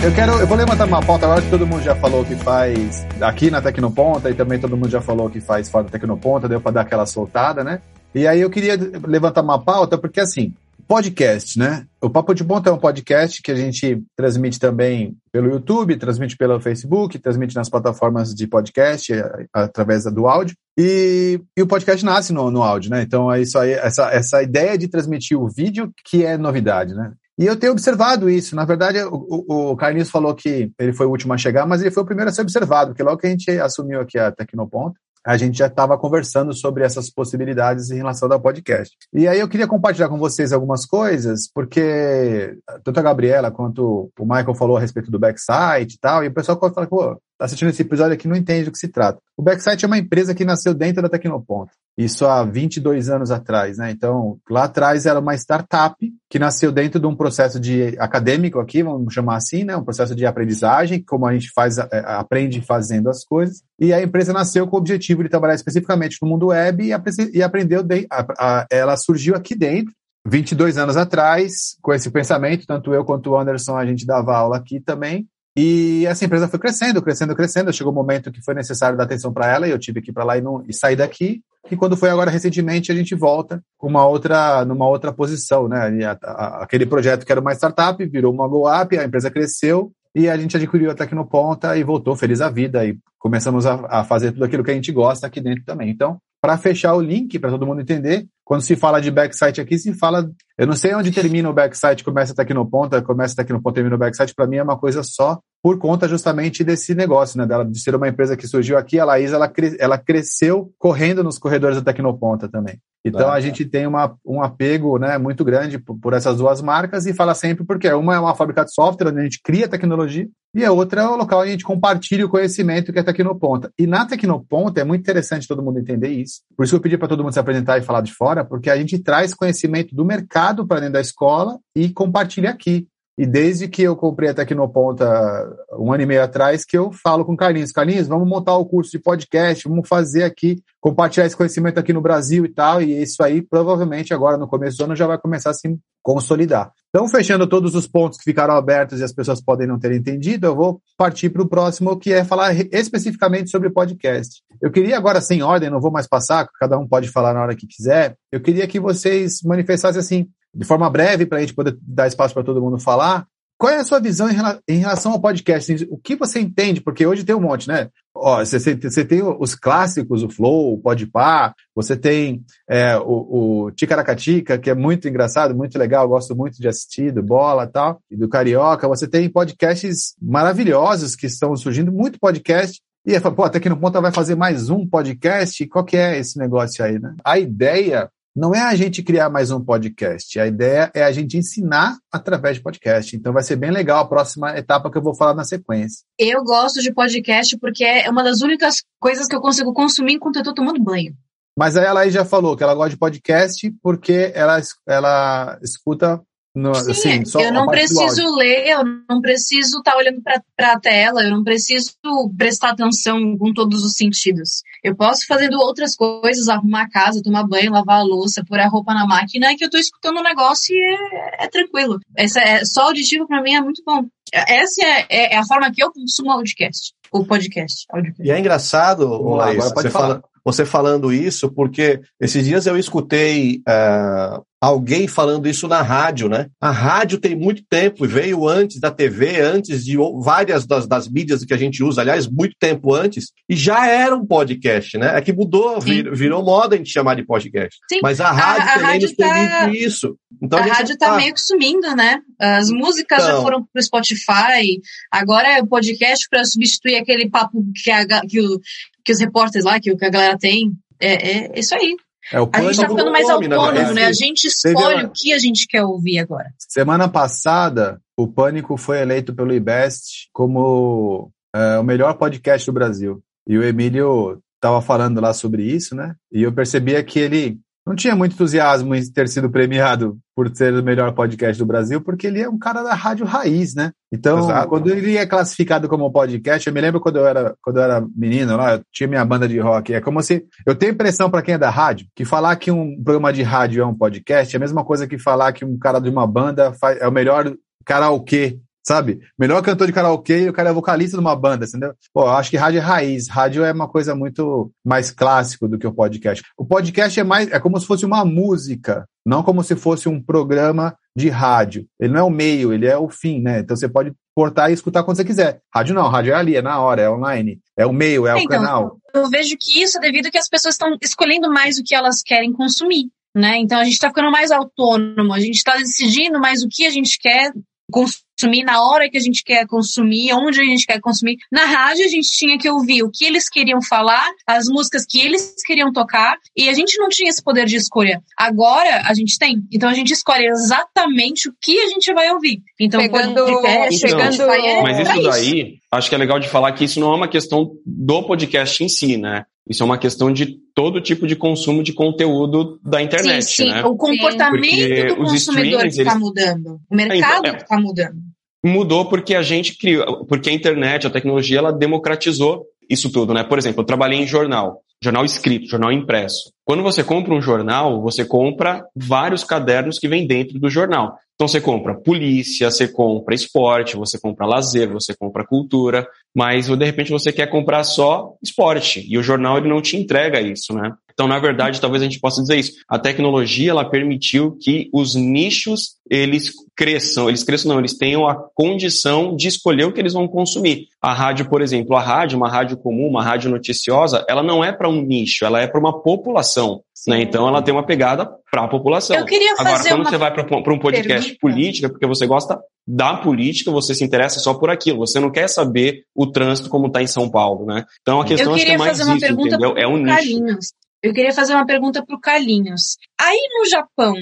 Eu quero, eu vou levantar uma pauta agora que todo mundo já falou que faz aqui na Tecnoponta e também todo mundo já falou que faz fora da Tecnoponta, deu para dar aquela soltada, né? E aí eu queria levantar uma pauta porque assim, podcast, né? O Papo de Ponta é um podcast que a gente transmite também pelo YouTube, transmite pelo Facebook, transmite nas plataformas de podcast eh, através do áudio. E, e o podcast nasce no, no áudio, né? Então é isso aí, essa, essa ideia de transmitir o vídeo que é novidade, né? E eu tenho observado isso. Na verdade, o, o, Carlinhos falou que ele foi o último a chegar, mas ele foi o primeiro a ser observado, porque logo que a gente assumiu aqui a Tecnoponta, a gente já estava conversando sobre essas possibilidades em relação ao podcast. E aí eu queria compartilhar com vocês algumas coisas, porque tanto a Gabriela quanto o Michael falou a respeito do backside e tal, e o pessoal fala, pô, assistindo esse episódio aqui não entende do que se trata. O Backsite é uma empresa que nasceu dentro da Tecnoponto. Isso há 22 anos atrás, né? Então, lá atrás era uma startup que nasceu dentro de um processo de acadêmico aqui, vamos chamar assim, né? Um processo de aprendizagem, como a gente faz, é, aprende fazendo as coisas. E a empresa nasceu com o objetivo de trabalhar especificamente no mundo web e, e aprendeu, de, a, a, ela surgiu aqui dentro 22 anos atrás, com esse pensamento, tanto eu quanto o Anderson, a gente dava aula aqui também, e essa empresa foi crescendo, crescendo, crescendo. Chegou um momento que foi necessário dar atenção para ela e eu tive que ir para lá e, não, e sair daqui. E quando foi agora recentemente, a gente volta com uma outra, numa outra posição, né? A, a, aquele projeto que era uma startup virou uma go up, a empresa cresceu e a gente adquiriu a Tecnoponta e voltou feliz a vida e começamos a, a fazer tudo aquilo que a gente gosta aqui dentro também. Então, para fechar o link, para todo mundo entender, quando se fala de backsite aqui, se fala. Eu não sei onde termina o backsite, começa até aqui no ponta, começa até aqui no ponta, termina o backsite. Para mim é uma coisa só, por conta justamente desse negócio, né? Dela, de ser uma empresa que surgiu aqui. A Laís, ela, ela cresceu correndo nos corredores da Tecnoponta também. Então ah, a gente tem uma, um apego né, muito grande por, por, essas duas marcas e fala sempre porque uma é uma fábrica de software, onde a gente cria tecnologia, e a outra é o local onde a gente compartilha o conhecimento que é Tecnoponta. E na Tecnoponta é muito interessante todo mundo entender isso. Por isso que eu pedi para todo mundo se apresentar e falar de fora, porque a gente traz conhecimento do mercado para dentro da escola e compartilha aqui. E desde que eu comprei a Tecnoponta um ano e meio atrás, que eu falo com o Carlinhos, Carlinhos, vamos montar o curso de podcast, vamos fazer aqui, compartilhar esse conhecimento aqui no Brasil e tal, e isso aí provavelmente agora no começo do ano já vai começar a se consolidar. Então, fechando todos os pontos que ficaram abertos e as pessoas podem não ter entendido, eu vou partir para o próximo, que é falar especificamente sobre podcast. Eu queria agora, sem ordem, não vou mais passar, cada um pode falar na hora que quiser, eu queria que vocês manifestassem assim, de forma breve, para a gente poder dar espaço para todo mundo falar, qual é a sua visão em relação ao podcast? O que você entende? Porque hoje tem um monte, né? Ó, você, você tem os clássicos, o Flow, o Podpah, você tem é, o, o Ticaracatica, que é muito engraçado, muito legal, gosto muito de assistir, do Bola tal, e do Carioca. Você tem podcasts maravilhosos que estão surgindo, muito podcast. E aí, pô, até que no ponto vai fazer mais um podcast. Qual que é esse negócio aí, né? A ideia não é a gente criar mais um podcast. A ideia é a gente ensinar através de podcast. Então vai ser bem legal a próxima etapa que eu vou falar na sequência. Eu gosto de podcast porque é uma das únicas coisas que eu consigo consumir enquanto eu estou tomando banho. Mas aí ela aí já falou que ela gosta de podcast porque ela, ela escuta no, Sim, assim, eu não preciso ler, eu não preciso estar tá olhando para a tela, eu não preciso prestar atenção com todos os sentidos. Eu posso fazendo outras coisas, arrumar a casa, tomar banho, lavar a louça, pôr a roupa na máquina, que eu estou escutando o um negócio e é, é tranquilo. Essa é, só auditivo para mim é muito bom. Essa é, é, é, a forma que eu consumo podcast, o podcast. Audiocast. E é engraçado, Laís, você, fala, você falando isso, porque esses dias eu escutei uh, alguém falando isso na rádio, né? A rádio tem muito tempo, veio antes da TV, antes de várias das, das mídias que a gente usa, aliás, muito tempo antes, e já era um podcast, né? É que mudou, vir, virou moda a gente chamar de podcast. Sim. Mas a rádio a, a também rádio nos tá... permite isso. Então, a, a rádio está tá meio que sumindo, né? As músicas então... já foram pro Spotify, agora é o podcast para substituir aquele papo que, a, que, o, que os repórteres lá, que, que a galera tem. É, é isso aí. É, a gente está ficando mais autônomo, né? A gente escolhe o que a gente quer ouvir agora. Semana passada, o Pânico foi eleito pelo IBEST como é, o melhor podcast do Brasil. E o Emílio estava falando lá sobre isso, né? E eu percebia que ele não tinha muito entusiasmo em ter sido premiado por ser o melhor podcast do Brasil, porque ele é um cara da rádio raiz, né? Então, Exato. quando ele é classificado como podcast, eu me lembro quando eu era, quando eu era menino lá, eu tinha minha banda de rock. É como se. Eu tenho impressão para quem é da rádio, que falar que um programa de rádio é um podcast é a mesma coisa que falar que um cara de uma banda faz, é o melhor karaokê sabe? Melhor cantor de karaokê e o cara é vocalista de uma banda, entendeu? Pô, eu acho que rádio é raiz. Rádio é uma coisa muito mais clássico do que o podcast. O podcast é mais, é como se fosse uma música, não como se fosse um programa de rádio. Ele não é o meio, ele é o fim, né? Então você pode portar e escutar quando você quiser. Rádio não, rádio é ali, é na hora, é online. É o meio, é o então, canal. Eu vejo que isso é devido que as pessoas estão escolhendo mais o que elas querem consumir. Né? Então a gente está ficando mais autônomo, a gente está decidindo mais o que a gente quer consumir na hora que a gente quer consumir, onde a gente quer consumir. Na rádio a gente tinha que ouvir o que eles queriam falar, as músicas que eles queriam tocar, e a gente não tinha esse poder de escolha. Agora a gente tem. Então a gente escolhe exatamente o que a gente vai ouvir. Então, Pegando, podcast, chegando, Spotify, é Mas isso daí, acho que é legal de falar que isso não é uma questão do podcast em si, né? Isso é uma questão de todo tipo de consumo de conteúdo da internet, sim, sim. né? O comportamento Porque do os consumidor está eles- mudando. O mercado Então, é. está mudando. Mudou porque a gente criou, porque a internet, a tecnologia, ela democratizou isso tudo, né? Por exemplo, eu trabalhei em jornal, jornal escrito, jornal impresso. Quando você compra um jornal, você compra vários cadernos que vêm dentro do jornal. Então você compra polícia, você compra esporte, você compra lazer, você compra cultura, mas de repente você quer comprar só esporte e o jornal ele não te entrega isso, né? Então, na verdade, talvez a gente possa dizer isso. A tecnologia ela permitiu que os nichos eles cresçam, eles cresçam não, eles tenham a condição de escolher o que eles vão consumir. A rádio, por exemplo, a rádio, uma rádio comum, uma rádio noticiosa, ela não é para um nicho, ela é para uma população, né? Então, ela tem uma pegada para a população. Eu queria Agora, fazer quando uma você vai para um podcast pergunta. política, porque você gosta da política, você se interessa só por aquilo. Você não quer saber o trânsito como está em São Paulo, né? Então a questão Eu acho que é queria mais fazer uma isso, pergunta entendeu? É um nicho. Carlinhos. Eu queria fazer uma pergunta para o Carlinhos. Aí no Japão,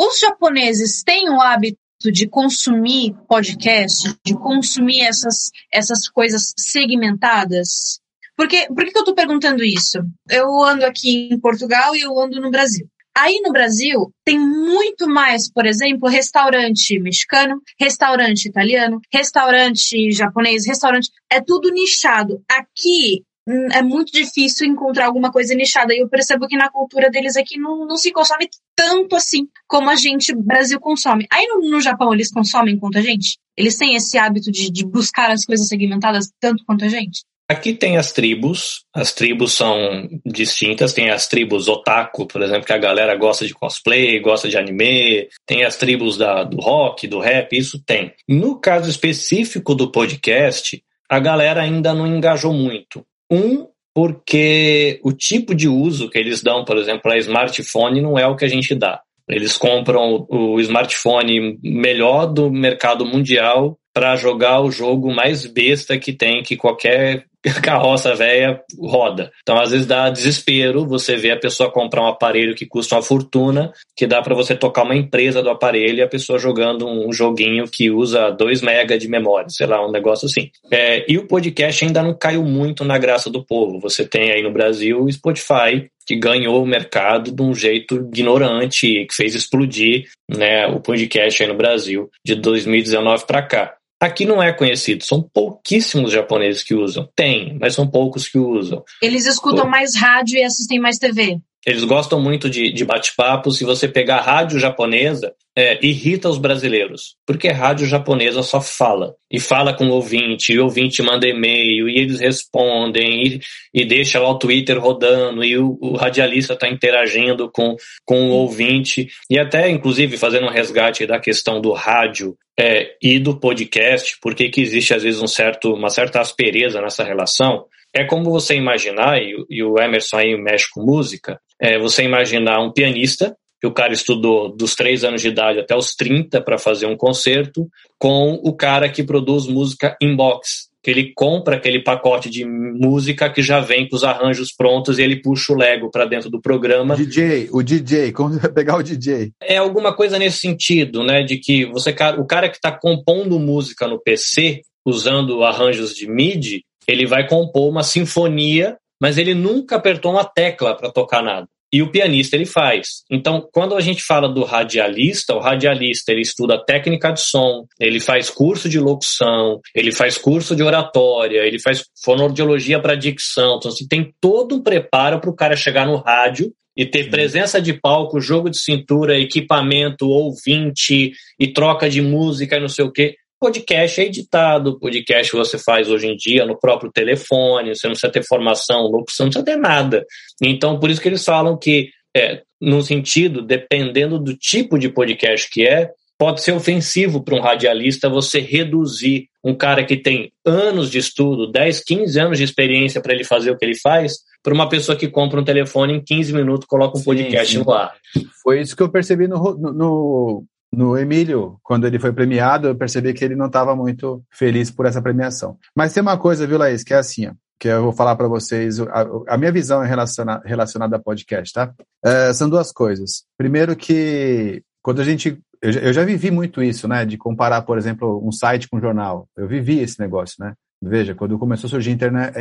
os japoneses têm o hábito de consumir podcast, de consumir essas, essas coisas segmentadas? Porque, por que que eu estou perguntando isso? Eu ando aqui em Portugal e eu ando no Brasil. Aí no Brasil tem muito mais, por exemplo, restaurante mexicano, restaurante italiano, restaurante japonês, restaurante. É tudo nichado. Aqui hum, é muito difícil encontrar alguma coisa nichada. E eu percebo que na cultura deles aqui não, não se consome tanto assim como a gente, Brasil, consome. Aí no, no Japão eles consomem quanto a gente? Eles têm esse hábito de, de buscar as coisas segmentadas tanto quanto a gente? Aqui tem as tribos, as tribos são distintas, tem as tribos otaku, por exemplo, que a galera gosta de cosplay, gosta de anime, tem as tribos da, do rock, do rap, isso tem. No caso específico do podcast, a galera ainda não engajou muito. Um, porque o tipo de uso que eles dão, por exemplo, para smartphone não é o que a gente dá. Eles compram o smartphone melhor do mercado mundial para jogar o jogo mais besta que tem, que qualquer carroça velha roda. Então, às vezes dá desespero você ver a pessoa comprar um aparelho que custa uma fortuna, que dá para você tocar uma empresa do aparelho e a pessoa jogando um joguinho que usa 2 mega de memória, sei lá, um negócio assim. É, e o podcast ainda não caiu muito na graça do povo. Você tem aí no Brasil o Spotify, que ganhou o mercado de um jeito ignorante, que fez explodir né, o podcast aí no Brasil de 2019 para cá. Aqui não é conhecido, são pouquíssimos japoneses que usam. Tem, mas são poucos que usam. Eles escutam mais rádio e assistem mais TV. Eles gostam muito de, de bate-papo. Se você pegar rádio japonesa, é, irrita os brasileiros, porque rádio japonesa só fala. E fala com o ouvinte, e o ouvinte manda e-mail, e eles respondem, e, e deixa lá o Twitter rodando, e o, o radialista está interagindo com, com o ouvinte. E até, inclusive, fazendo um resgate da questão do rádio é, e do podcast, porque que existe, às vezes, um certo, uma certa aspereza nessa relação. É como você imaginar, e, e o Emerson aí mexe com música, é você imaginar um pianista, que o cara estudou dos 3 anos de idade até os 30 para fazer um concerto, com o cara que produz música in box, que ele compra aquele pacote de música que já vem com os arranjos prontos e ele puxa o Lego para dentro do programa. DJ, o DJ, como vai pegar o DJ? É alguma coisa nesse sentido, né? De que você, o cara que está compondo música no PC, usando arranjos de MIDI, ele vai compor uma sinfonia, mas ele nunca apertou uma tecla para tocar nada. E o pianista ele faz. Então, quando a gente fala do radialista, o radialista ele estuda técnica de som, ele faz curso de locução, ele faz curso de oratória, ele faz fonoaudiologia para dicção. Então, assim, tem todo um preparo para o cara chegar no rádio e ter presença de palco, jogo de cintura, equipamento, ouvinte e troca de música e não sei o quê. Podcast é editado, podcast você faz hoje em dia no próprio telefone, você não precisa ter formação, locução, não precisa ter nada. Então, por isso que eles falam que, é, no sentido, dependendo do tipo de podcast que é, pode ser ofensivo para um radialista você reduzir um cara que tem anos de estudo, 10, 15 anos de experiência para ele fazer o que ele faz, para uma pessoa que compra um telefone em 15 minutos coloca um podcast sim, sim. no ar. Foi isso que eu percebi no, no, no Emílio, quando ele foi premiado, eu percebi que ele não estava muito feliz por essa premiação. Mas tem uma coisa, viu, Laís, que é assim, ó, que eu vou falar para vocês, a, a, minha visão relaciona, relacionada a podcast, tá? É, são duas coisas. Primeiro que quando a gente eu, eu já vivi muito isso, né? De comparar, por exemplo, um site com um jornal. Eu vivi esse negócio, né? Veja, quando começou a surgir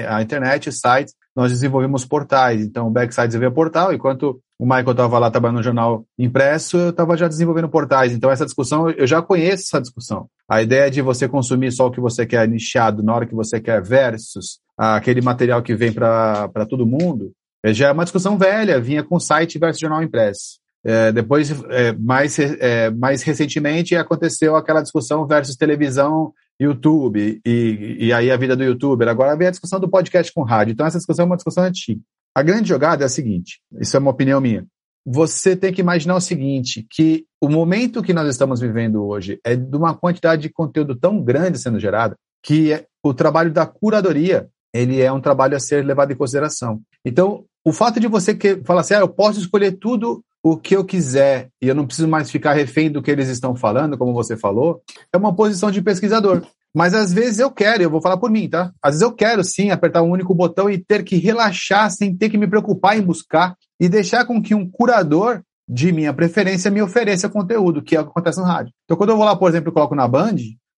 a internet, sites, nós desenvolvemos portais. Então, o Backside desenvolvia portal, enquanto o Michael estava lá trabalhando no jornal impresso, eu estava já desenvolvendo portais. Então, essa discussão, eu já conheço essa discussão. A ideia de você consumir só o que você quer nichado na hora que você quer versus aquele material que vem para todo mundo, é, já é uma discussão velha, vinha com site versus jornal impresso. É, depois, é, mais, é, mais recentemente, aconteceu aquela discussão versus televisão, YouTube, e, e aí a vida do youtuber. Agora vem a discussão do podcast com rádio. Então, essa discussão é uma discussão antiga. A grande jogada é a seguinte: isso é uma opinião minha. Você tem que imaginar o seguinte: que o momento que nós estamos vivendo hoje é de uma quantidade de conteúdo tão grande sendo gerada que é, o trabalho da curadoria ele é um trabalho a ser levado em consideração. Então, o fato de você que falar assim, ah, eu posso escolher tudo o que eu quiser e eu não preciso mais ficar refém do que eles estão falando, como você falou, é uma posição de pesquisador. Mas às vezes eu quero, eu vou falar por mim, tá? Às vezes eu quero sim apertar um único botão e ter que relaxar sem ter que me preocupar em buscar e deixar com que um curador de minha preferência me ofereça conteúdo, que é o que acontece no rádio. Então quando eu vou lá, por exemplo, e coloco na Band,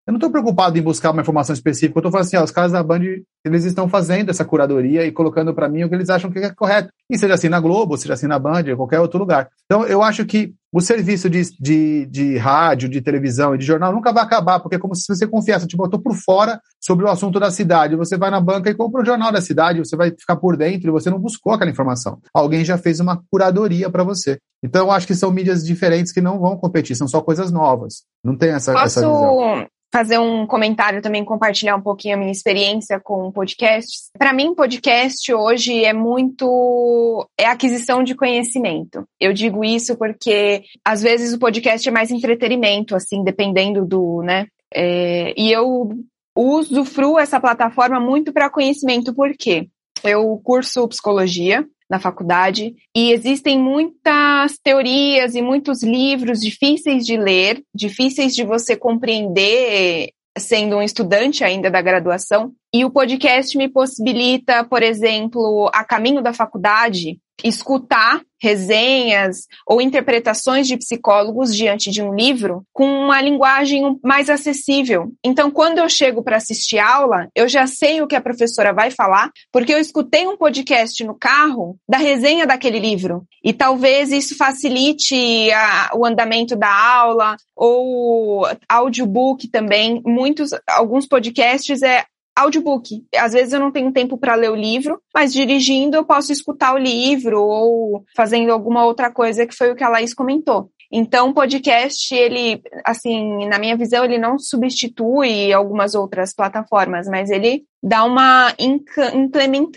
eu não estou preocupado em buscar uma informação específica. Eu estou falando assim, ó, os caras da Band, eles estão fazendo essa curadoria e colocando para mim o que eles acham que é correto. E seja assim na Globo, seja assim na Band, ou qualquer outro lugar. Então, eu acho que o serviço de, de, de rádio, de televisão e de jornal nunca vai acabar, porque é como se você confiasse, tipo, eu estou por fora sobre o assunto da cidade. Você vai na banca e compra o jornal da cidade, você vai ficar por dentro e você não buscou aquela informação. Alguém já fez uma curadoria para você. Então, eu acho que são mídias diferentes que não vão competir, são só coisas novas. Não tem essa, Posso... essa visão fazer um comentário também, compartilhar um pouquinho a minha experiência com podcasts. Para mim, podcast hoje é muito é aquisição de conhecimento. Eu digo isso porque às vezes o podcast é mais entretenimento, assim, dependendo do, né? É, e eu usufruo essa plataforma muito para conhecimento, por quê? Eu curso psicologia na faculdade e existem muitas teorias e muitos livros difíceis de ler, difíceis de você compreender sendo um estudante ainda da graduação. E o podcast me possibilita, por exemplo, a caminho da faculdade, escutar resenhas ou interpretações de psicólogos diante de um livro com uma linguagem mais acessível. Então, quando eu chego para assistir aula, eu já sei o que a professora vai falar, porque eu escutei um podcast no carro da resenha daquele livro. E talvez isso facilite a, o andamento da aula ou audiobook também. Muitos, alguns podcasts é audiobook. Às vezes eu não tenho tempo para ler o livro, mas dirigindo eu posso escutar o livro ou fazendo alguma outra coisa que foi o que a Laís comentou. Então, o podcast, ele, assim, na minha visão, ele não substitui algumas outras plataformas, mas ele dá uma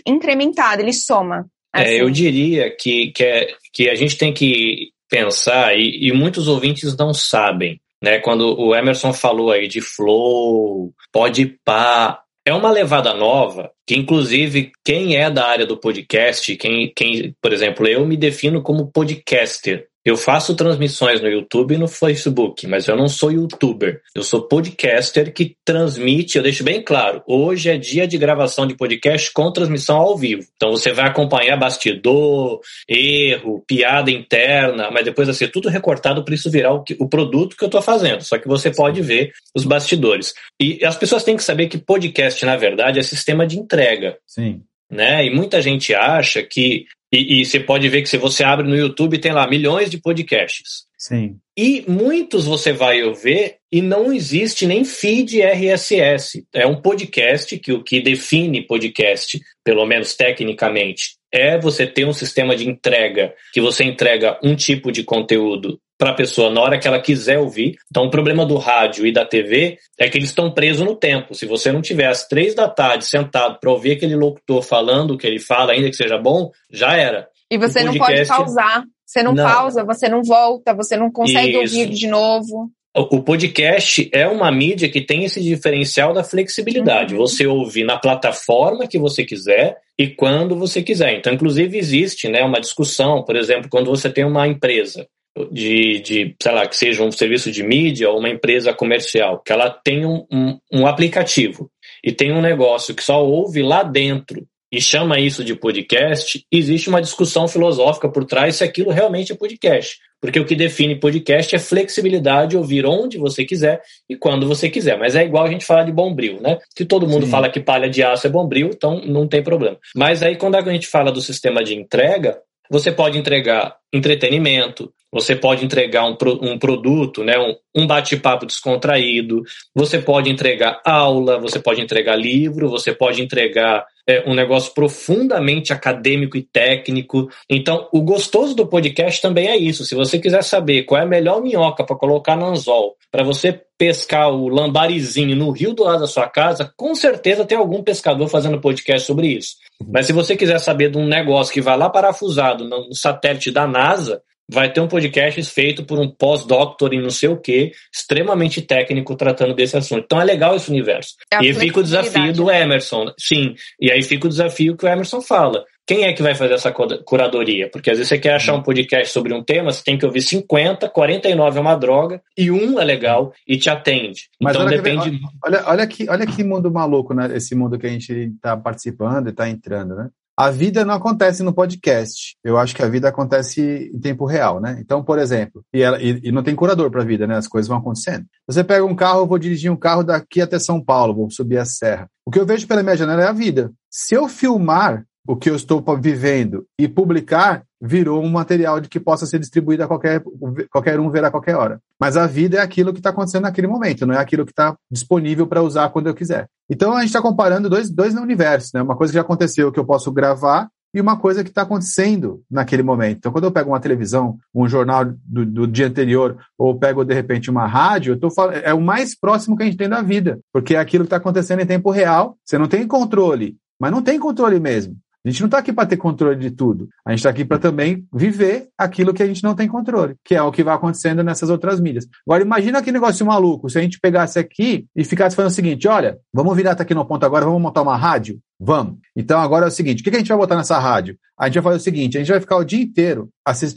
incrementada, ele soma. Assim. É, eu diria que, que, é, que a gente tem que pensar, e, e muitos ouvintes não sabem, né? Quando o Emerson falou aí de flow, pode pá, é uma levada nova que, inclusive, quem é da área do podcast, quem, quem, por exemplo, eu me defino como podcaster. Eu faço transmissões no YouTube e no Facebook, mas eu não sou youtuber. Eu sou podcaster que transmite, eu deixo bem claro, hoje é dia de gravação de podcast com transmissão ao vivo. Então você vai acompanhar bastidor, erro, piada interna, mas depois vai ser tudo recortado para isso virar o, que, o produto que eu estou fazendo. Só que você pode ver os bastidores. E as pessoas têm que saber que podcast, na verdade, é sistema de entrega. Sim. Né? E muita gente acha que e, e, você pode ver que se você abre no YouTube, tem lá milhões de podcasts. Sim. E muitos você vai ver e não existe nem feed RSS. É um podcast que o que define podcast, pelo menos tecnicamente, é você ter um sistema de entrega que você entrega um tipo de conteúdo para a pessoa na hora que ela quiser ouvir. Então, o problema do rádio e da TV é que eles estão presos no tempo. Se você não tiver às três da tarde sentado para ouvir aquele locutor falando o que ele fala, ainda que seja bom, já era. E você podcast... não pode pausar. Você não, não, pausa, você não volta, você não consegue Isso. ouvir de novo. O podcast é uma mídia que tem esse diferencial da flexibilidade. Uhum. Você ouvir na plataforma que você quiser e quando você quiser. Então, inclusive, existe né, uma discussão, por exemplo, quando você tem uma empresa de, de, sei lá, que seja um serviço de mídia ou uma empresa comercial, que ela tem um, um, um aplicativo e tem um negócio que só ouve lá dentro e chama isso de podcast, existe uma discussão filosófica por trás se aquilo realmente é podcast. Porque o que define podcast é flexibilidade, ouvir onde você quiser e quando você quiser. Mas é igual a gente falar de bombril, né? Que todo mundo Sim. fala que palha de aço é bombril, então não tem problema. Mas aí quando a gente fala do sistema de entrega, você pode entregar entretenimento, você pode entregar um, um produto, né, um, um bate-papo descontraído, você pode entregar aula, você pode entregar livro, você pode entregar é, um negócio profundamente acadêmico e técnico. Então, o gostoso do podcast também é isso. Se você quiser saber qual é a melhor minhoca para colocar no anzol, para você pescar o lambarizinho no rio do lado da sua casa, com certeza tem algum pescador fazendo podcast sobre isso. Mas se você quiser saber de um negócio que vai lá parafusado no satélite da NASA, vai ter um podcast feito por um pós-doctor em não sei o que, extremamente técnico tratando desse assunto. Então é legal esse universo. É e aí fica o desafio do né? Emerson. Sim, e aí fica o desafio que o Emerson fala. Quem é que vai fazer essa curadoria? Porque às vezes você quer achar um podcast sobre um tema, você tem que ouvir 50, 49 é uma droga, e um é legal e te atende. Mas então olha depende. Que, olha, olha, que, olha que mundo maluco, né? Esse mundo que a gente está participando e está entrando, né? A vida não acontece no podcast. Eu acho que a vida acontece em tempo real, né? Então, por exemplo, e, ela, e, e não tem curador para a vida, né? As coisas vão acontecendo. Você pega um carro, eu vou dirigir um carro daqui até São Paulo, vou subir a serra. O que eu vejo pela minha janela é a vida. Se eu filmar o que eu estou vivendo e publicar, virou um material de que possa ser distribuído a qualquer, qualquer um ver a qualquer hora. Mas a vida é aquilo que está acontecendo naquele momento, não é aquilo que está disponível para usar quando eu quiser. Então a gente está comparando dois, dois universos, né? Uma coisa que já aconteceu que eu posso gravar e uma coisa que está acontecendo naquele momento. Então, quando eu pego uma televisão, um jornal do, do dia anterior, ou pego de repente uma rádio, eu tô falando, é o mais próximo que a gente tem da vida, porque é aquilo que está acontecendo em tempo real. Você não tem controle, mas não tem controle mesmo. A gente não está aqui para ter controle de tudo. A gente está aqui para também viver aquilo que a gente não tem controle, que é o que vai acontecendo nessas outras mídias. Agora, imagina que negócio maluco, se a gente pegasse aqui e ficasse falando o seguinte: olha, vamos virar aqui no ponto agora, vamos montar uma rádio? Vamos. Então, agora é o seguinte: o que a gente vai botar nessa rádio? A gente vai fazer o seguinte: a gente vai ficar o dia inteiro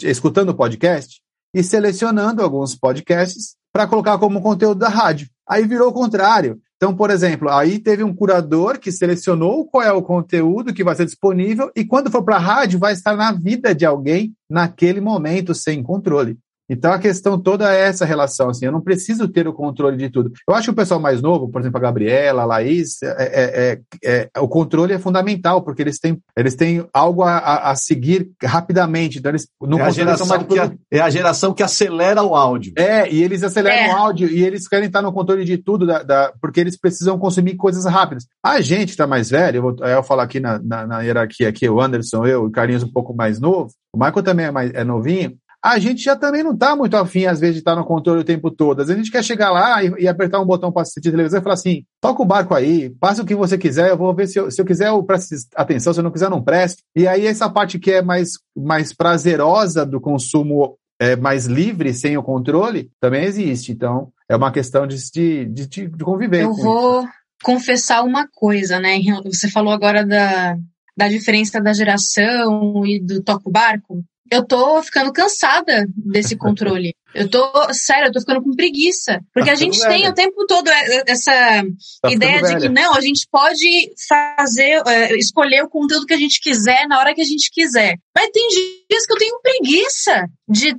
escutando o podcast e selecionando alguns podcasts para colocar como conteúdo da rádio. Aí virou o contrário. Então, por exemplo, aí teve um curador que selecionou qual é o conteúdo que vai ser disponível e quando for para a rádio vai estar na vida de alguém naquele momento sem controle. Então a questão toda é essa relação, assim, eu não preciso ter o controle de tudo. Eu acho que o pessoal mais novo, por exemplo, a Gabriela, a Laís, é, é, é, é o controle é fundamental, porque eles têm, eles têm algo a, a, a seguir rapidamente. Então eles, no é, a geração que a, é a geração que acelera o áudio. É, e eles aceleram é. o áudio e eles querem estar no controle de tudo, da, da, porque eles precisam consumir coisas rápidas. A gente está mais velho, eu vou eu falar aqui na, na, na, hierarquia aqui, o Anderson, eu, o Carlinhos um pouco mais novo, o Michael também é, mais, é novinho, a gente já também não está muito afim, às vezes, de estar no controle o tempo todo. Às vezes a gente quer chegar lá e, e apertar um botão para assistir televisão e falar assim: toca o barco aí, passa o que você quiser, eu vou ver se eu, se eu quiser, eu presto atenção, se eu não quiser, não preste. E aí, essa parte que é mais, mais prazerosa do consumo é, mais livre, sem o controle, também existe. Então, é uma questão de, de, de, de conviver. Eu vou isso. confessar uma coisa, né? Você falou agora da, da diferença da geração e do toco barco eu tô ficando cansada desse controle. Eu tô, sério, eu tô ficando com preguiça. Porque tá a gente tem o tempo todo essa tá ideia de que não, a gente pode fazer, é, escolher o conteúdo que a gente quiser na hora que a gente quiser. Mas tem dias que eu tenho preguiça de,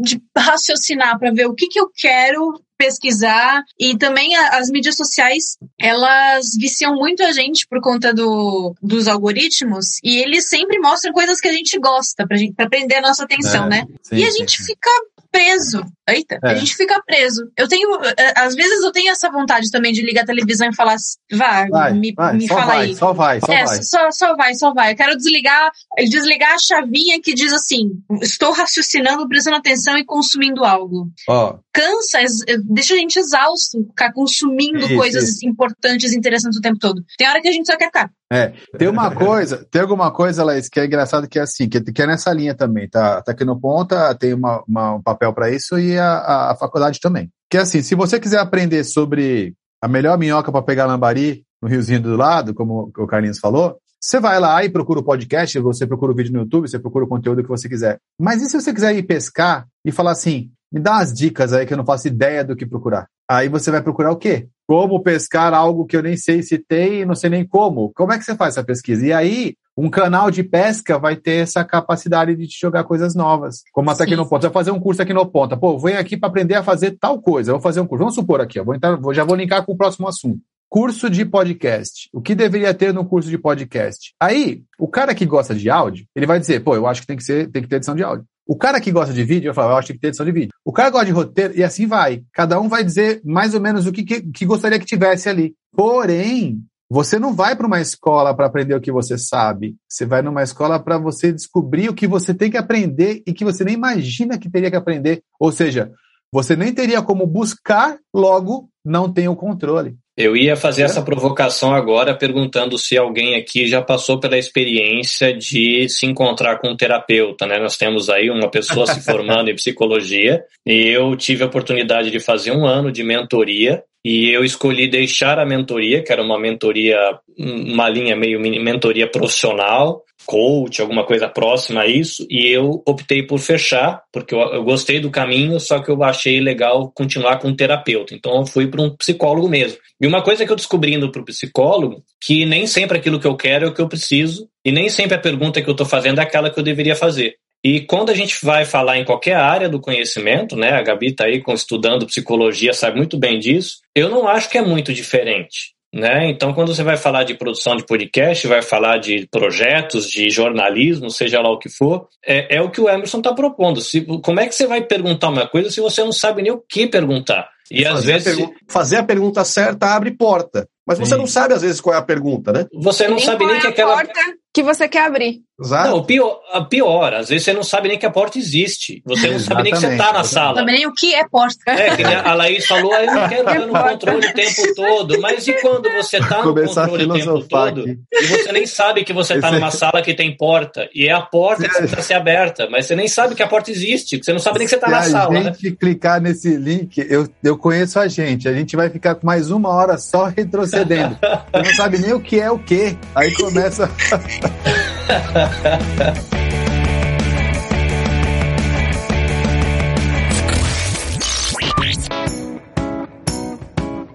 de raciocinar para ver o que, que eu quero pesquisar e também as mídias sociais elas viciam muito a gente por conta do, dos algoritmos e eles sempre mostram coisas que a gente gosta para prender a nossa atenção, é, né? Sim, e a gente sim. fica preso. Eita, é. a gente fica preso. Eu tenho, é, às vezes eu tenho essa vontade também de ligar a televisão e falar, vá, vai, me, vai, me fala vai, aí. Só vai, só é, vai. Só, só vai, só vai. Eu quero desligar, desligar a chavinha que diz assim, estou raciocinando, prestando atenção e consumindo algo. Oh. Cansa, deixa a gente exausto, ficar consumindo isso, coisas isso. importantes interessantes o tempo todo. Tem hora que a gente só quer ficar. É, tem uma coisa, tem alguma coisa, Laís, que é engraçado que é assim, que, que é nessa linha também, tá? Tá aqui no ponta, tem uma, uma um papel para isso e a, a, faculdade também. Que assim, se você quiser aprender sobre a melhor minhoca para pegar lambari no riozinho do lado, como o Carlinhos falou, Você vai lá e procura o podcast, você procura o vídeo no YouTube, você procura o conteúdo que você quiser. Mas e se você quiser ir pescar e falar assim, me dá umas dicas aí que eu não faço ideia do que procurar. Aí você vai procurar o quê? Como pescar algo que eu nem sei se tem e não sei nem como. Como é que você faz essa pesquisa? E aí, um canal de pesca vai ter essa capacidade de te jogar coisas novas. Como a Tecnoponta. Você vai fazer um curso aqui no Ponta. Pô, vem aqui para aprender a fazer tal coisa. Eu vou fazer um curso. Vamos supor aqui, ó, vou entrar, já vou linkar com o próximo assunto. Curso de podcast. O que deveria ter no curso de podcast? Aí, o cara que gosta de áudio, ele vai dizer, pô, eu acho que tem que, ser, tem que ter edição de áudio. O cara que gosta de vídeo vai falar, eu acho que tem edição de vídeo. O cara gosta de roteiro, e assim vai. Cada um vai dizer mais ou menos o que, que, que gostaria que tivesse ali. Porém, você não vai para uma escola para aprender o que você sabe. Você vai numa escola para você descobrir o que você tem que aprender e que você nem imagina que teria que aprender. Ou seja, você nem teria como buscar, logo não tem o controle. Eu ia fazer é. essa provocação agora perguntando se alguém aqui já passou pela experiência de se encontrar com um terapeuta, né? Nós temos aí uma pessoa se formando em psicologia e eu tive a oportunidade de fazer um ano de mentoria e eu escolhi deixar a mentoria, que era uma mentoria, uma linha meio mentoria profissional, coach, alguma coisa próxima a isso, e eu optei por fechar, porque eu, eu gostei do caminho, só que eu achei legal continuar com um terapeuta. Então eu fui para um psicólogo mesmo. E uma coisa que eu descobri indo para o psicólogo, que nem sempre aquilo que eu quero é o que eu preciso, e nem sempre a pergunta que eu estou fazendo é aquela que eu deveria fazer. E quando a gente vai falar em qualquer área do conhecimento, né, a Gabi está aí estudando psicologia, sabe muito bem disso, eu não acho que é muito diferente. Né? Então, quando você vai falar de produção de podcast, vai falar de projetos, de jornalismo, seja lá o que for, é, é o que o Emerson está propondo. Se, como é que você vai perguntar uma coisa se você não sabe nem o que perguntar? E fazer às vezes. A fazer a pergunta certa abre porta. Mas você Sim. não sabe, às vezes, qual é a pergunta, né? Você não nem sabe nem é que aquela. porta que você quer abrir. Exato. Não, pior, pior, às vezes você não sabe nem que a porta existe. Você não sabe nem que você está na sala. Também o que é porta. É, que a Laís falou, ah, eu não quero estar no controle o tempo todo. Mas e quando você está no controle o tempo todo aqui. e você nem sabe que você está numa sala que tem porta e é a porta que precisa ser aberta, mas você nem sabe que a porta existe, você não sabe nem que você está na sala. Se a gente né? clicar nesse link, eu, eu conheço a gente, a gente vai ficar com mais uma hora só retrocedendo. Você não sabe nem o que é o que. Aí começa.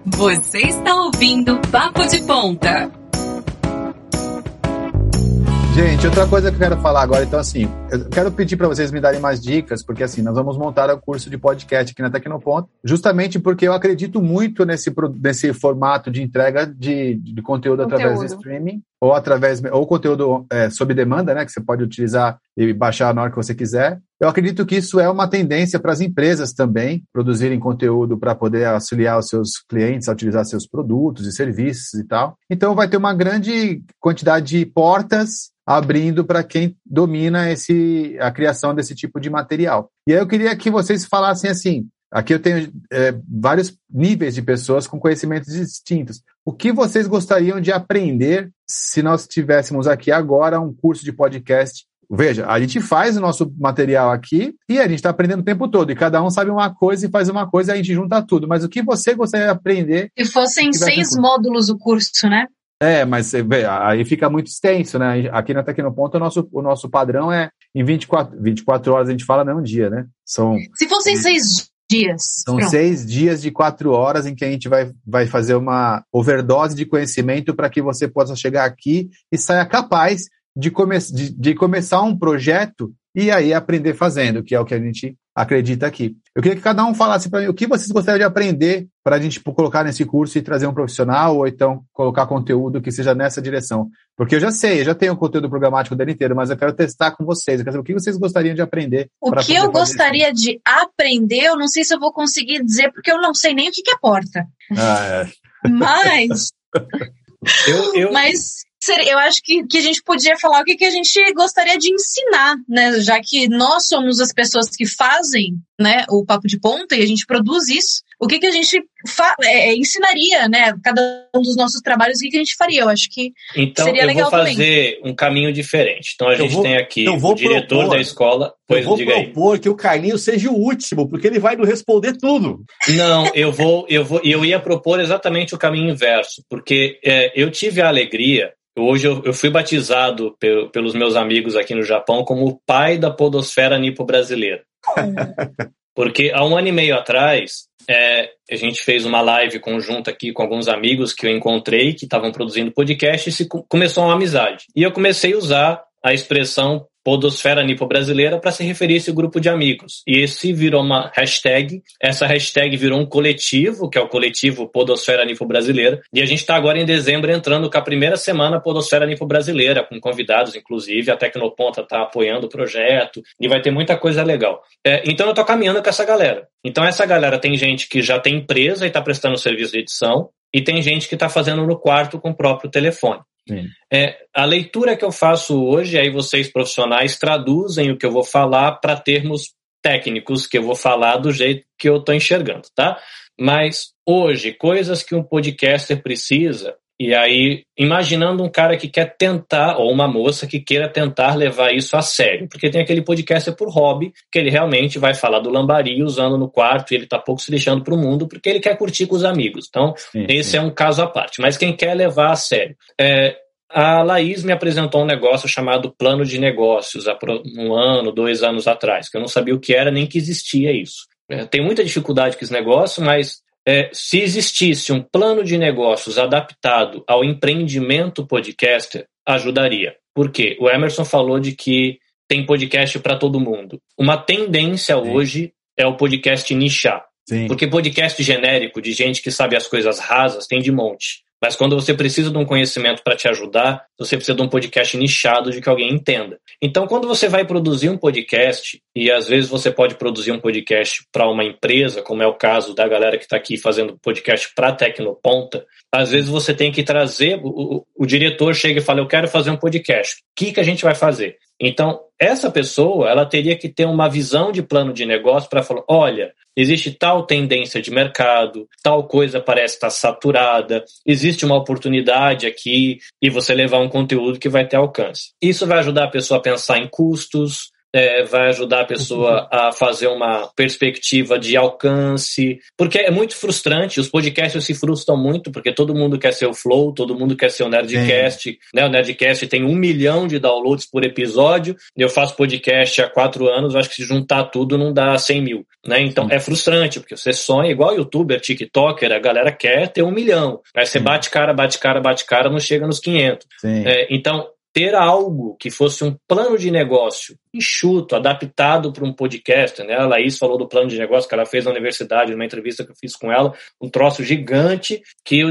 Você está ouvindo Papo de Ponta. Gente, outra coisa que eu quero falar agora, então assim, eu quero pedir para vocês me darem mais dicas, porque assim, nós vamos montar o curso de podcast aqui na Tecnoponto, justamente porque eu acredito muito nesse, nesse formato de entrega de, de conteúdo, conteúdo. através do streaming, ou através, ou conteúdo é, sob demanda, né, que você pode utilizar e baixar na hora que você quiser. Eu acredito que isso é uma tendência para as empresas também produzirem conteúdo para poder auxiliar os seus clientes a utilizar seus produtos e serviços e tal. Então vai ter uma grande quantidade de portas abrindo para quem domina esse, a criação desse tipo de material. E aí eu queria que vocês falassem assim, aqui eu tenho é, vários níveis de pessoas com conhecimentos distintos. O que vocês gostariam de aprender se nós tivéssemos aqui agora um curso de podcast Veja, a gente faz o nosso material aqui e a gente está aprendendo o tempo todo. E cada um sabe uma coisa e faz uma coisa e a gente junta tudo. Mas o que você gostaria de aprender? Se fossem seis módulos o curso, né? É, mas aí fica muito extenso, né? Aqui na Tecnoponto, o nosso, o nosso padrão é em 24, 24 horas, a gente fala, não um dia, né? São, Se fossem seis dias. São Pronto. seis dias de quatro horas em que a gente vai, vai fazer uma overdose de conhecimento para que você possa chegar aqui e saia capaz de, come de, de começar um projeto e aí aprender fazendo, que é o que a gente acredita aqui. Eu queria que cada um falasse para mim o que vocês gostariam de aprender para a gente tipo, colocar nesse curso e trazer um profissional, ou então colocar conteúdo que seja nessa direção. Porque eu já sei, eu já tenho o conteúdo programático dele inteiro, mas eu quero testar com vocês. Eu quero saber o que vocês gostariam de aprender. O que eu gostaria isso. de aprender, eu não sei se eu vou conseguir dizer, porque eu não sei nem o que é porta. Ah, é. Mas. eu, eu... Mas eu acho que, que a gente podia falar o que, que a gente gostaria de ensinar, né? Já que nós somos as pessoas que fazem né, o papo de ponta e a gente produz isso, o que, que a gente é, é, ensinaria, né? Cada um dos nossos trabalhos, o que, que a gente faria. Eu acho que então, seria legal também. Então, eu vou fazer também. um caminho diferente. Então, a gente vou, tem aqui o diretor propor, da escola. Pois, eu vou diga propor aí. que o Carlinhos seja o último, porque ele vai nos responder tudo. Não, eu vou, eu vou, eu ia propor exatamente o caminho inverso, porque é, eu tive a alegria Hoje eu, eu fui batizado pe pelos meus amigos aqui no Japão como o pai da podosfera nipo-brasileira. Porque há um ano e meio atrás, é, a gente fez uma live conjunta aqui com alguns amigos que eu encontrei que estavam produzindo podcast e se, começou uma amizade. E eu comecei a usar a expressão Podosfera Nipo Brasileira para se referir a esse grupo de amigos. E esse virou uma hashtag. Essa hashtag virou um coletivo, que é o coletivo Podosfera Nipo Brasileira. E a gente está agora em dezembro entrando com a primeira semana Podosfera Nipo Brasileira, com convidados, inclusive. A Tecnoponta está apoiando o projeto e vai ter muita coisa legal. É, então eu estou caminhando com essa galera. Então essa galera tem gente que já tem empresa e está prestando serviço de edição. E tem gente que está fazendo no quarto com o próprio telefone. É, a leitura que eu faço hoje, aí vocês profissionais traduzem o que eu vou falar para termos técnicos que eu vou falar do jeito que eu estou enxergando, tá? Mas hoje, coisas que um podcaster precisa, e aí, imaginando um cara que quer tentar, ou uma moça que queira tentar levar isso a sério, porque tem aquele podcaster por hobby, que ele realmente vai falar do lambari usando no quarto e ele tá pouco se deixando para o mundo, porque ele quer curtir com os amigos. Então, sim, esse sim. é um caso à parte. Mas quem quer levar a sério. É, a Laís me apresentou um negócio chamado plano de negócios há um ano, dois anos atrás, que eu não sabia o que era nem que existia isso. É, tem muita dificuldade com esse negócio, mas é, se existisse um plano de negócios adaptado ao empreendimento podcaster, ajudaria. Por quê? O Emerson falou de que tem podcast para todo mundo. Uma tendência Sim. hoje é o podcast nichar. Sim. Porque podcast genérico, de gente que sabe as coisas rasas, tem de monte. Mas quando você precisa de um conhecimento para te ajudar, você precisa de um podcast nichado de que alguém entenda. Então, quando você vai produzir um podcast, e às vezes você pode produzir um podcast para uma empresa, como é o caso da galera que está aqui fazendo podcast para Tecnoponta, às vezes você tem que trazer, o, o, o, diretor chega e fala, eu quero fazer um podcast, o que, que a gente vai fazer? Então, essa pessoa, ela teria que ter uma visão de plano de negócio para falar, olha, existe tal tendência de mercado, tal coisa parece estar saturada, existe uma oportunidade aqui e você levar um conteúdo que vai ter alcance. Isso vai ajudar a pessoa a pensar em custos, é, vai ajudar a pessoa a fazer uma perspectiva de alcance, porque é muito frustrante, os podcasts se frustram muito, porque todo mundo quer ser o Flow, todo mundo quer ser o Nerdcast, né? O Nerdcast tem um milhão de downloads por episódio, eu faço podcast há quatro anos, acho que se juntar tudo não dá 100 mil, né? Então Sim. é frustrante, porque você sonha, igual youtuber, tiktoker, a galera quer ter um milhão, aí você Sim. bate cara, bate cara, bate cara, não chega nos 500. É, então, ter algo que fosse um plano de negócio enxuto, adaptado para um podcast, né? A Laís falou do plano de negócio que ela fez na universidade, numa entrevista que eu fiz com ela, um troço gigante que eu,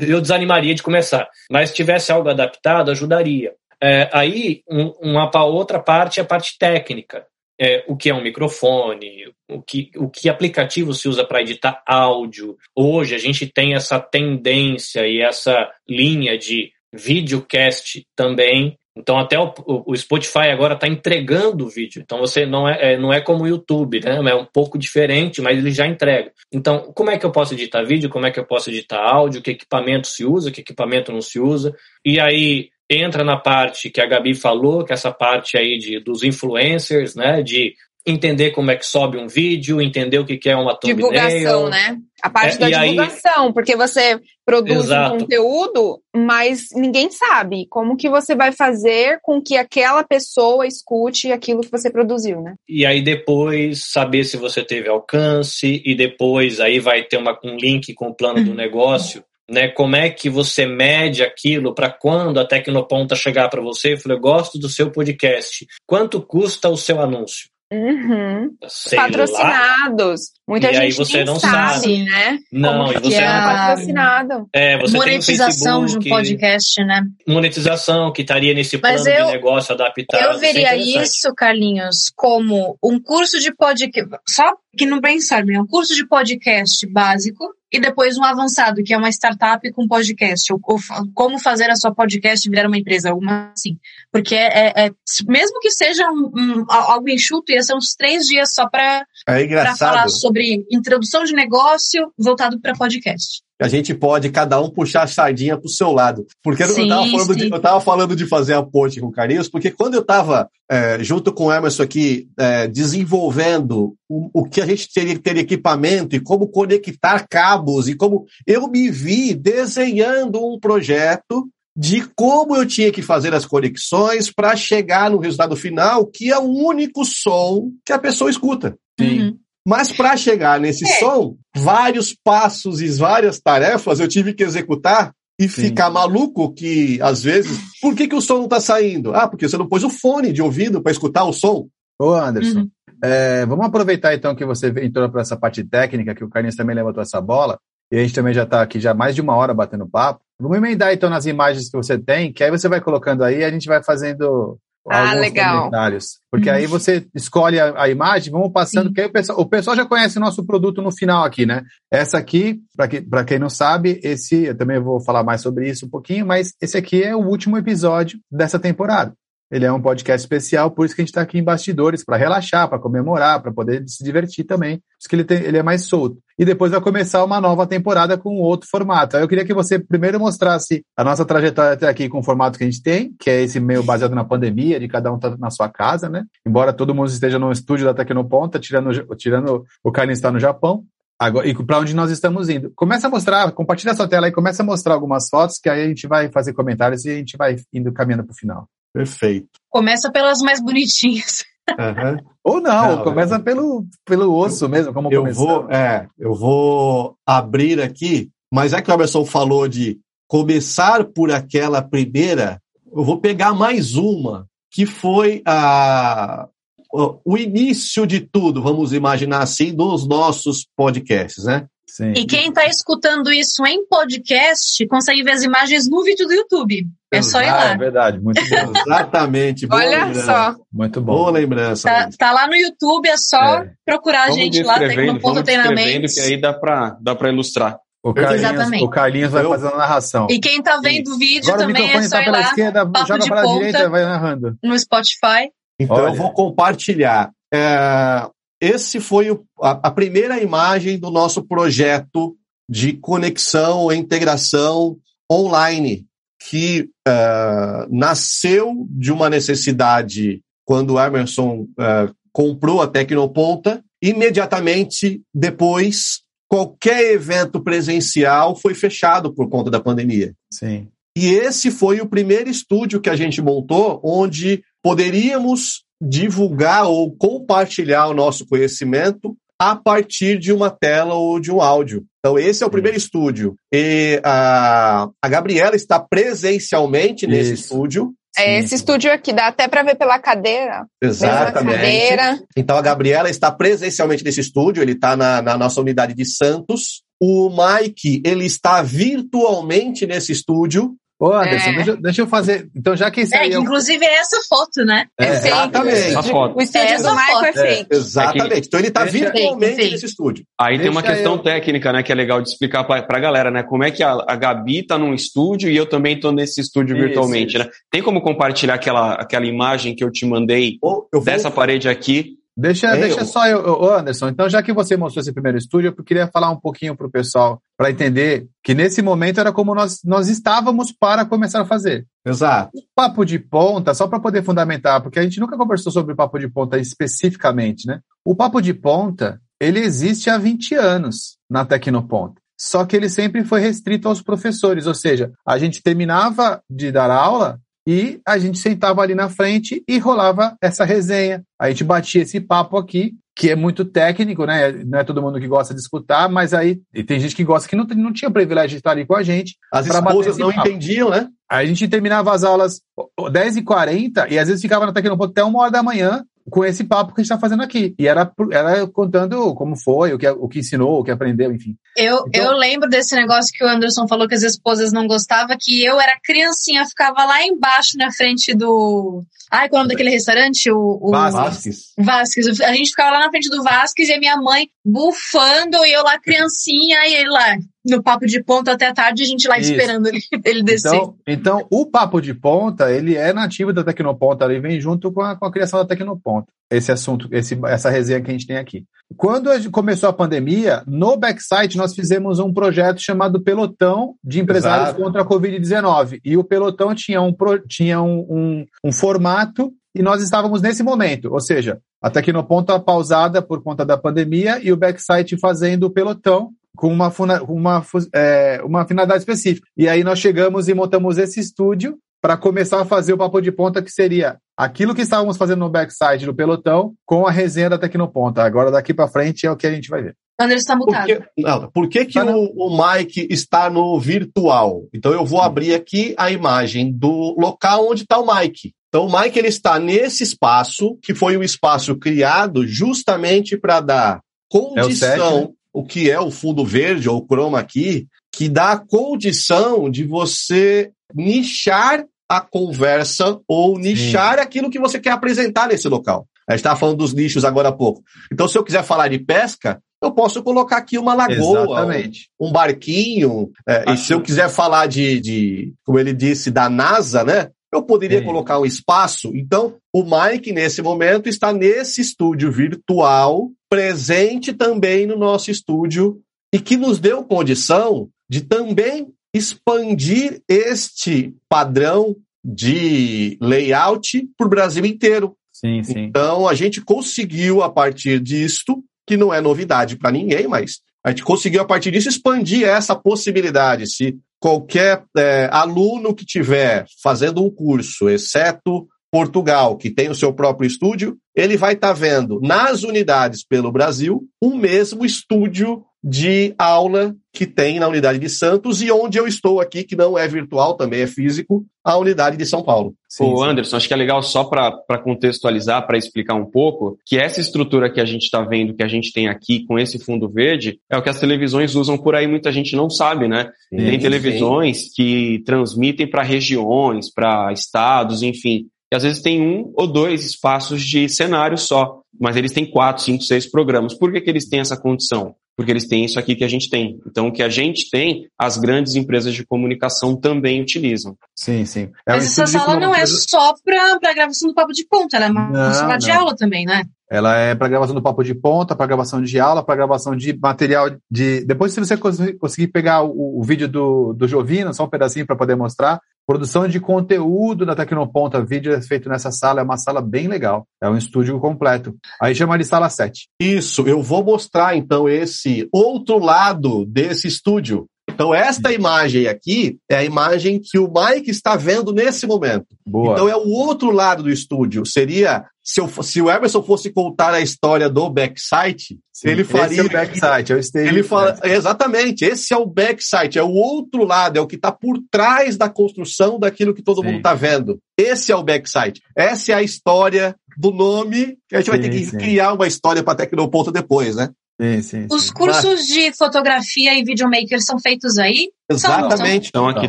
eu desanimaria de começar. Mas se tivesse algo adaptado, ajudaria. É, aí, um, uma outra parte é a parte técnica. É, o que é um microfone, o que, o que aplicativo se usa para editar áudio. Hoje a gente tem essa tendência e essa linha de videocast também. Então até o, o Spotify agora está entregando o vídeo. Então você não é, é, não é como o YouTube, né? É um pouco diferente, mas ele já entrega. Então como é que eu posso editar vídeo? Como é que eu posso editar áudio? Que equipamento se usa? Que equipamento não se usa? E aí entra na parte que a Gabi falou, que é essa parte aí de, dos influencers, né? De entender como é que sobe um vídeo, entender o que é uma thumbnail. Divulgação, né? A parte é, da divulgação, aí... porque você produz Exato. um conteúdo, mas ninguém sabe como que você vai fazer com que aquela pessoa escute aquilo que você produziu, né? E aí depois saber se você teve alcance e depois aí vai ter uma, um link com o plano do negócio. Né, como é que você mede aquilo para quando a Tecnoponta chegar para você e falar, eu gosto do seu podcast, quanto custa o seu anúncio? Uhum. Patrocinados. Lá. Muita e gente aí você não sabe, sabe, né? Não, Como e você é não patrocinado. É, você monetização tem de um podcast, né? Monetização que estaria nesse plano Mas eu, de negócio adaptado. Eu veria isso, Carlinhos, como um curso de podcast. Só que no Brainstorm é um curso de podcast básico e depois um avançado, que é uma startup com podcast, ou, ou como fazer a sua podcast virar uma empresa, alguma assim. Porque é, é, é mesmo que seja um, um, algo enxuto, ia ser uns três dias só para é falar sobre introdução de negócio voltado para podcast a gente pode cada um puxar a sardinha pro seu lado. Porque sim, eu, estava falando de, eu tava falando de fazer a ponte com o Carlinhos, porque quando eu estava é, junto com o Emerson aqui, é, desenvolvendo o, o, que a gente teria que ter equipamento e como conectar cabos e como eu me vi desenhando um projeto de como eu tinha que fazer as conexões para chegar no resultado final, que é o único som que a pessoa escuta. Sim. Uhum. Mas para chegar nesse é. som, vários passos e várias tarefas eu tive que executar e Sim. ficar maluco que, às vezes, por que, que o som não está saindo? Ah, porque você não pôs o fone de ouvido para escutar o som. Ô, Anderson, uhum. é, vamos aproveitar então que você entrou para essa parte técnica, que o Carlinhos também levantou essa bola, e a gente também já está aqui já mais de uma hora batendo papo. Vamos emendar então nas imagens que você tem, que aí você vai colocando aí e a gente vai fazendo ah, legal. comentários. Porque aí uhum. você escolhe a, a imagem, vamos passando, porque o pessoal, o pessoal já conhece o nosso produto no final aqui, né? Essa aqui, para que, quem não sabe, esse, eu também vou falar mais sobre isso um pouquinho, mas esse aqui é o último episódio dessa temporada. Ele é um podcast especial, por isso que a gente está aqui em bastidores, para relaxar, para comemorar, para poder se divertir também. Por isso que ele, tem, ele é mais solto. E depois vai começar uma nova temporada com outro formato. Aí eu queria que você primeiro mostrasse a nossa trajetória até aqui com o formato que a gente tem, que é esse meio baseado na pandemia, de cada um tá na sua casa, né? Embora todo mundo esteja no estúdio da Tecnoponta, tirando, tirando o Carlinhos está no Japão. Agora, e para onde nós estamos indo. Começa a mostrar, compartilha a sua tela aí, começa a mostrar algumas fotos, que aí a gente vai fazer comentários e a gente vai indo caminhando para o final. Perfeito. Começa pelas mais bonitinhas. Uhum. Ou não, não começa eu, pelo, pelo osso mesmo, como eu vou, é, eu vou abrir aqui, mas é que o Emerson falou de começar por aquela primeira, eu vou pegar mais uma, que foi a, o início de tudo, vamos imaginar assim, dos nossos podcasts, né? Sim. E quem está escutando isso em podcast consegue ver as imagens no vídeo do YouTube. É só ir ah, lá. É verdade, muito bom. Exatamente. Olha lembrança. só. Muito bom. Boa lembrança. Tá, tá lá no YouTube, é só é. procurar a gente lá, tem no ponto treinamento. que aí dá para dá ilustrar. O Carlinhos, Exatamente. O Carlinhos vai fazendo a narração. E quem tá vendo o vídeo Agora também o é só tá ir lá. Esquerda, joga para a direita, vai narrando. No Spotify. Então Olha. eu vou compartilhar. É, esse foi o, a, a, primeira imagem do nosso projeto de conexão e integração online, que uh, nasceu de uma necessidade quando o Emerson uh, comprou a Tecnoponta. Imediatamente depois, qualquer evento presencial foi fechado por conta da pandemia. Sim. E esse foi o primeiro estúdio que a gente montou, onde poderíamos divulgar ou compartilhar o nosso conhecimento a partir de uma tela ou de um áudio. Então, esse é o primeiro estúdio. E a, a Gabriela está presencialmente nesse Isso. estúdio. É esse estúdio aqui, dá até para ver pela cadeira. Exatamente. Cadeira. Então, a Gabriela está presencialmente nesse estúdio, ele está na, na nossa unidade de Santos. O Mike, ele está virtualmente nesse estúdio. Ô, Anderson, é. deixa, deixa, eu fazer. Então, já que isso é, aí. Que, eu... Inclusive, é essa foto, né? É, exatamente. Essa foto. O estúdio é do Michael é feito. exatamente. Então, ele está virtualmente fake, nesse estúdio. Aí deixa tem uma questão eu... técnica, né, que é legal de explicar para a galera, né? Como é que a, a Gabi está num estúdio e eu também estou nesse estúdio isso, virtualmente, isso. né? Tem como compartilhar aquela, aquela imagem que eu te mandei oh, eu vou... dessa parede aqui? Deixa, é, deixa eu... só eu, Anderson. Então, já que você mostrou esse primeiro estúdio, eu queria falar um pouquinho para o pessoal, para entender que nesse momento era como nós, nós estávamos para começar a fazer. Exato. O papo de ponta, só para poder fundamentar, porque a gente nunca conversou sobre o papo de ponta especificamente, né? O papo de ponta, ele existe há 20 anos na Tecnoponta. Só que ele sempre foi restrito aos professores, ou seja, a gente terminava de dar aula, e a gente sentava ali na frente e rolava essa resenha. A gente batia esse papo aqui, que é muito técnico, né? Não é todo mundo que gosta de escutar, mas aí tem gente que gosta que não, não tinha privilégio de estar ali com a gente. As esposas não papo. entendiam, né? Aí a gente terminava as aulas 10h40 e às vezes ficava na Tecnoponto até uma hora da manhã com esse papo que a gente está fazendo aqui. E era, era contando como foi, o que, o que ensinou, o que aprendeu, enfim. Eu, então, eu lembro desse negócio que o Anderson falou que as esposas não gostavam, que eu era criancinha, ficava lá embaixo na frente do. Ai, qual é o nome daquele restaurante? O, o... Vasques. Vasques. A gente ficava lá na frente do Vasques e a minha mãe bufando e eu lá criancinha e ele lá no papo de ponta até tarde, a gente lá Isso. esperando ele, ele descer. Então, então, o papo de ponta, ele é nativo da Tecnoponta, ele vem junto com a, com a criação da Tecnoponta. Esse assunto, esse, essa resenha que a gente tem aqui. Quando a começou a pandemia, no backsite nós fizemos um projeto chamado Pelotão de Empresários Exato. contra a Covid-19. E o Pelotão tinha, um, tinha um, um, um formato e nós estávamos nesse momento, ou seja, a Tecnoponta pausada por conta da pandemia e o backsite fazendo o pelotão com uma, uma, é, uma finalidade específica. E aí nós chegamos e montamos esse estúdio para começar a fazer o papo de ponta, que seria aquilo que estávamos fazendo no backside do pelotão com a resenha da Tecnoponta. Agora, daqui para frente, é o que a gente vai ver. Anderson está mutado. Por que, não, por que, que tá o, o Mike está no virtual? Então, eu vou abrir aqui a imagem do local onde está o Mike. Então, o Mike ele está nesse espaço, que foi um espaço criado justamente para dar condição, é o, o que é o fundo verde ou chroma key, que dá condição de você nichar a conversa ou nichar Sim. aquilo que você quer apresentar nesse local. A gente estava falando dos nichos agora há pouco. Então, se eu quiser falar de pesca, eu posso colocar aqui uma lagoa, um, um, barquinho. É, e se eu quiser falar de, de, como ele disse, da NASA, né? Eu poderia Sim. colocar um espaço. Então, o Mike, nesse momento, está nesse estúdio virtual, presente também no nosso estúdio, e que nos deu condição de também expandir este padrão de layout para o Brasil inteiro. Sim, sim. Então, a gente conseguiu, a partir disto, que não é novidade para ninguém, mas a gente conseguiu, a partir disso, expandir essa possibilidade. Se qualquer é, aluno que tiver fazendo um curso, exceto Portugal, que tem o seu próprio estúdio, ele vai estar tá vendo nas unidades pelo Brasil o mesmo estúdio de aula que tem na unidade de Santos e onde eu estou aqui, que não é virtual, também é físico, a unidade de São Paulo. Sim, Ô, Anderson, acho que é legal só para contextualizar, para explicar um pouco, que essa estrutura que a gente está vendo, que a gente tem aqui com esse fundo verde, é o que as televisões usam por aí, muita gente não sabe, né? Sim, tem televisões sim. que transmitem para regiões, para estados, enfim. E às vezes tem um ou dois espaços de cenário só, mas eles têm quatro, cinco, seis programas. Por que, que eles têm essa condição? Porque eles têm isso aqui que a gente tem. Então, o que a gente tem, as grandes empresas de comunicação também utilizam. Sim, sim. É mas essa sala não é só para gravação do papo de ponta, ela é uma não, sala de aula também, né? Ela é para gravação do papo de ponta, para gravação de aula, para gravação de material de. Depois, se você conseguir pegar o, o vídeo do, do Jovino, só um pedacinho para poder mostrar, Produção de conteúdo da Tecnoponta, vídeo é feito nessa sala, é uma sala bem legal. É um estúdio completo. Aí chama de sala 7. Isso, eu vou mostrar então esse outro lado desse estúdio. Então, esta imagem aqui é a imagem que o Mike está vendo nesse momento. Boa. Então, é o outro lado do estúdio. Seria, se, eu, se o Emerson fosse contar a história do backsite, Sim, ele faria. Esse é o backsite, é o stage. Ele fala, exatamente, esse é o backsite, é o outro lado, é o que está por trás da construção daquilo que todo sim. mundo está vendo. Esse é o backsite. Essa é a história do nome. A gente sim, vai ter que sim. criar uma história para Tecnoponto depois, né? Sim, sim, Os cursos de fotografia e videomaker são feitos aí? Exatamente. Estão aqui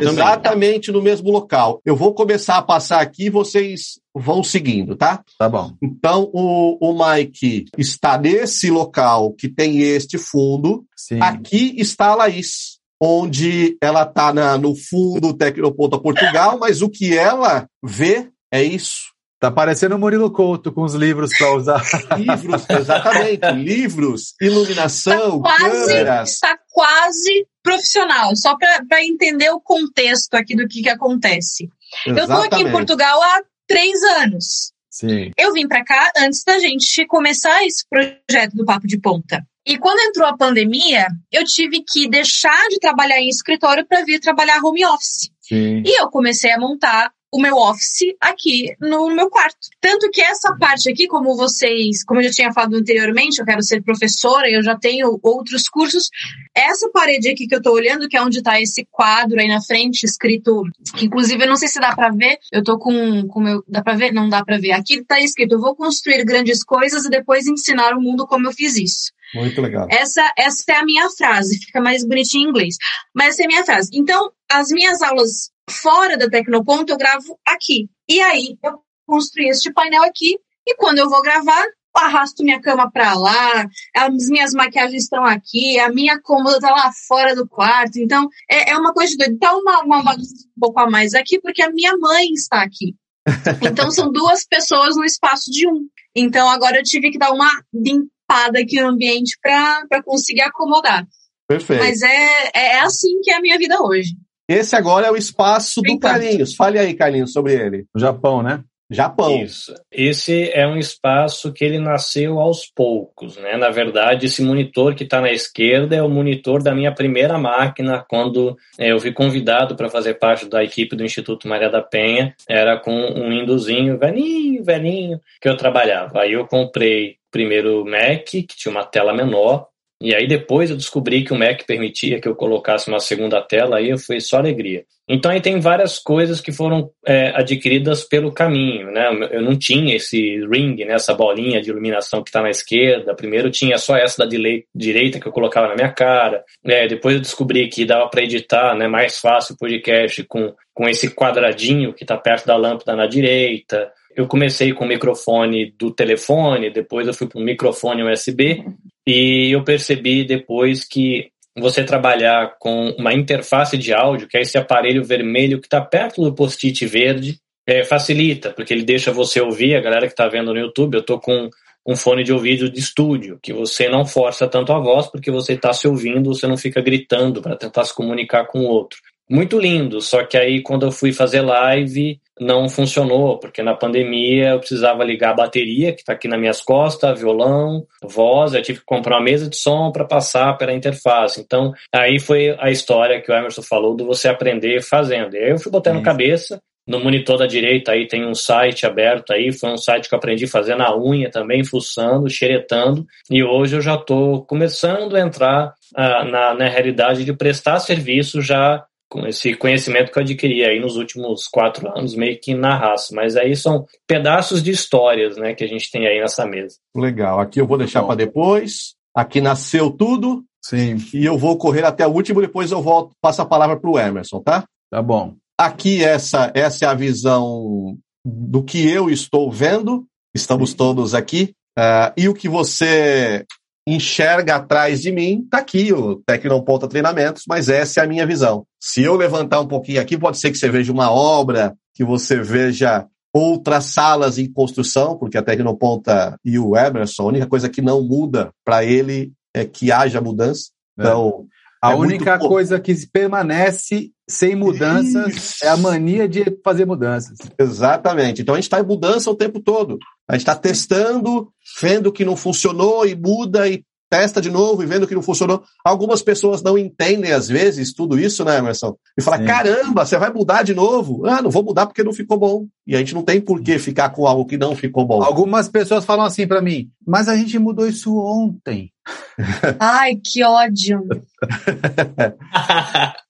também. Exatamente no mesmo local. Eu vou começar a passar aqui, vocês vão seguindo, tá? Tá bom. Então, o, o Mike está nesse local que tem este fundo. Sim. Aqui está a Laís, onde ela está no fundo Tecnoponta Portugal, mas o que ela vê é isso. Tá parecendo o Murilo Couto com os livros para usar. livros, exatamente. livros, iluminação, tá quase, câmeras. Está quase profissional, só para entender o contexto aqui do que, que acontece. Exatamente. Eu estou aqui em Portugal há três anos. Sim. Eu vim para cá antes da gente começar esse projeto do Papo de Ponta. E quando entrou a pandemia, eu tive que deixar de trabalhar em escritório para vir trabalhar home office. Sim. E eu comecei a montar o meu office aqui no meu quarto. Tanto que essa parte aqui, como vocês, como eu já tinha falado anteriormente, eu quero ser professora, eu já tenho outros cursos. Essa parede aqui que eu tô olhando, que é onde tá esse quadro aí na frente, escrito, que inclusive eu não sei se dá para ver, eu tô com o meu, dá para ver? Não dá para ver. Aqui tá escrito, eu vou construir grandes coisas e depois ensinar o mundo como eu fiz isso. Muito legal. Essa, essa é a minha frase, fica mais bonitinho em inglês. Mas essa é a minha frase. Então, as minhas aulas fora da Tecnoponto eu gravo aqui. E aí eu construí este painel aqui e quando eu vou gravar, arrasto minha cama para lá, as minhas maquiagens estão aqui, a minha cômoda tá lá fora do quarto. Então, é, é uma coisa de doido. Tá uma, uma bagunça um pouco a mais aqui, porque a minha mãe está aqui. Então, são duas pessoas no espaço de um. Então, agora eu tive que dar uma limpada aqui no ambiente para conseguir acomodar. Perfeito. Mas é, é assim que é a minha vida hoje. Esse agora é o espaço do Então. Carlinhos. Fale aí, Carlinhos, sobre ele. No Japão, né? Japão. Isso. Esse é um espaço que ele nasceu aos poucos, né? Na verdade, esse monitor que está na esquerda é o monitor da minha primeira máquina quando eh, eu fui convidado para fazer parte da equipe do Instituto Maria da Penha. Era com um Windowsinho velhinho, velhinho, que eu trabalhava. Aí eu comprei primeiro o Mac, que tinha uma tela menor, e aí depois eu descobri que o Mac permitia que eu colocasse uma segunda tela, aí foi só alegria. Então aí tem várias coisas que foram é, adquiridas pelo caminho, né? Eu não tinha esse ring, né? essa bolinha de iluminação que está na esquerda. Primeiro tinha só essa da direita que eu colocava na minha cara. É, depois eu descobri que dava para editar, né? Mais fácil o podcast com com esse quadradinho que está perto da lâmpada na direita. Eu comecei com o microfone do telefone, depois eu fui para um microfone USB e eu percebi depois que você trabalhar com uma interface de áudio, que é esse aparelho vermelho que está perto do post-it verde, é, facilita, porque ele deixa você ouvir, a galera que está vendo no YouTube, eu estou com um fone de ouvido de estúdio, que você não força tanto a voz, porque você está se ouvindo, você não fica gritando para tentar se comunicar com o outro. Muito lindo, só que aí quando eu fui fazer live não funcionou, porque na pandemia eu precisava ligar a bateria, que está aqui nas minhas costas, violão, voz, eu tive que comprar uma mesa de som para passar pela interface. Então, aí foi a história que o Emerson falou do você aprender fazendo. E aí eu fui botando Isso. cabeça, no monitor da direita aí tem um site aberto aí, foi um site que eu aprendi a fazer na unha também, fuçando, xeretando, e hoje eu já estou começando a entrar ah, na, na realidade de prestar serviço já com esse conhecimento que eu adquiri aí nos últimos quatro anos, meio que na raça. Mas aí são pedaços de histórias, né, que a gente tem aí nessa mesa. Legal. Aqui eu vou deixar para depois. Aqui nasceu tudo Sim, e eu vou correr até o último, depois eu volto, passo a palavra para o Emerson, tá? tá bom. Aqui essa, essa é a visão do que eu estou vendo. Estamos todos aqui. Ah, e o que você enxerga atrás de mim, tá aqui, o Tecnoponta Treinamentos, mas essa é a minha visão. Se eu levantar um pouquinho aqui, pode ser que você veja uma obra, que você veja outras salas em construção, porque a Tecnoponta e o Emerson, a única coisa que não muda para ele é que haja mudança. É. Então, A É única coisa que permanece sem mudanças Isso. é a mania de fazer mudanças. Exatamente. Então a gente está em mudança o tempo todo. A gente está testando, vendo que não funcionou e muda e testa de novo e vendo que não funcionou. Algumas pessoas não entendem, às vezes, tudo isso, né, Emerson? E fala: Sim. caramba, você vai mudar de novo? Ah, não vou mudar porque não ficou bom. E a gente não tem por que ficar com algo que não ficou bom. Algumas pessoas falam assim pra mim, mas a gente mudou isso ontem. Ai, que ódio.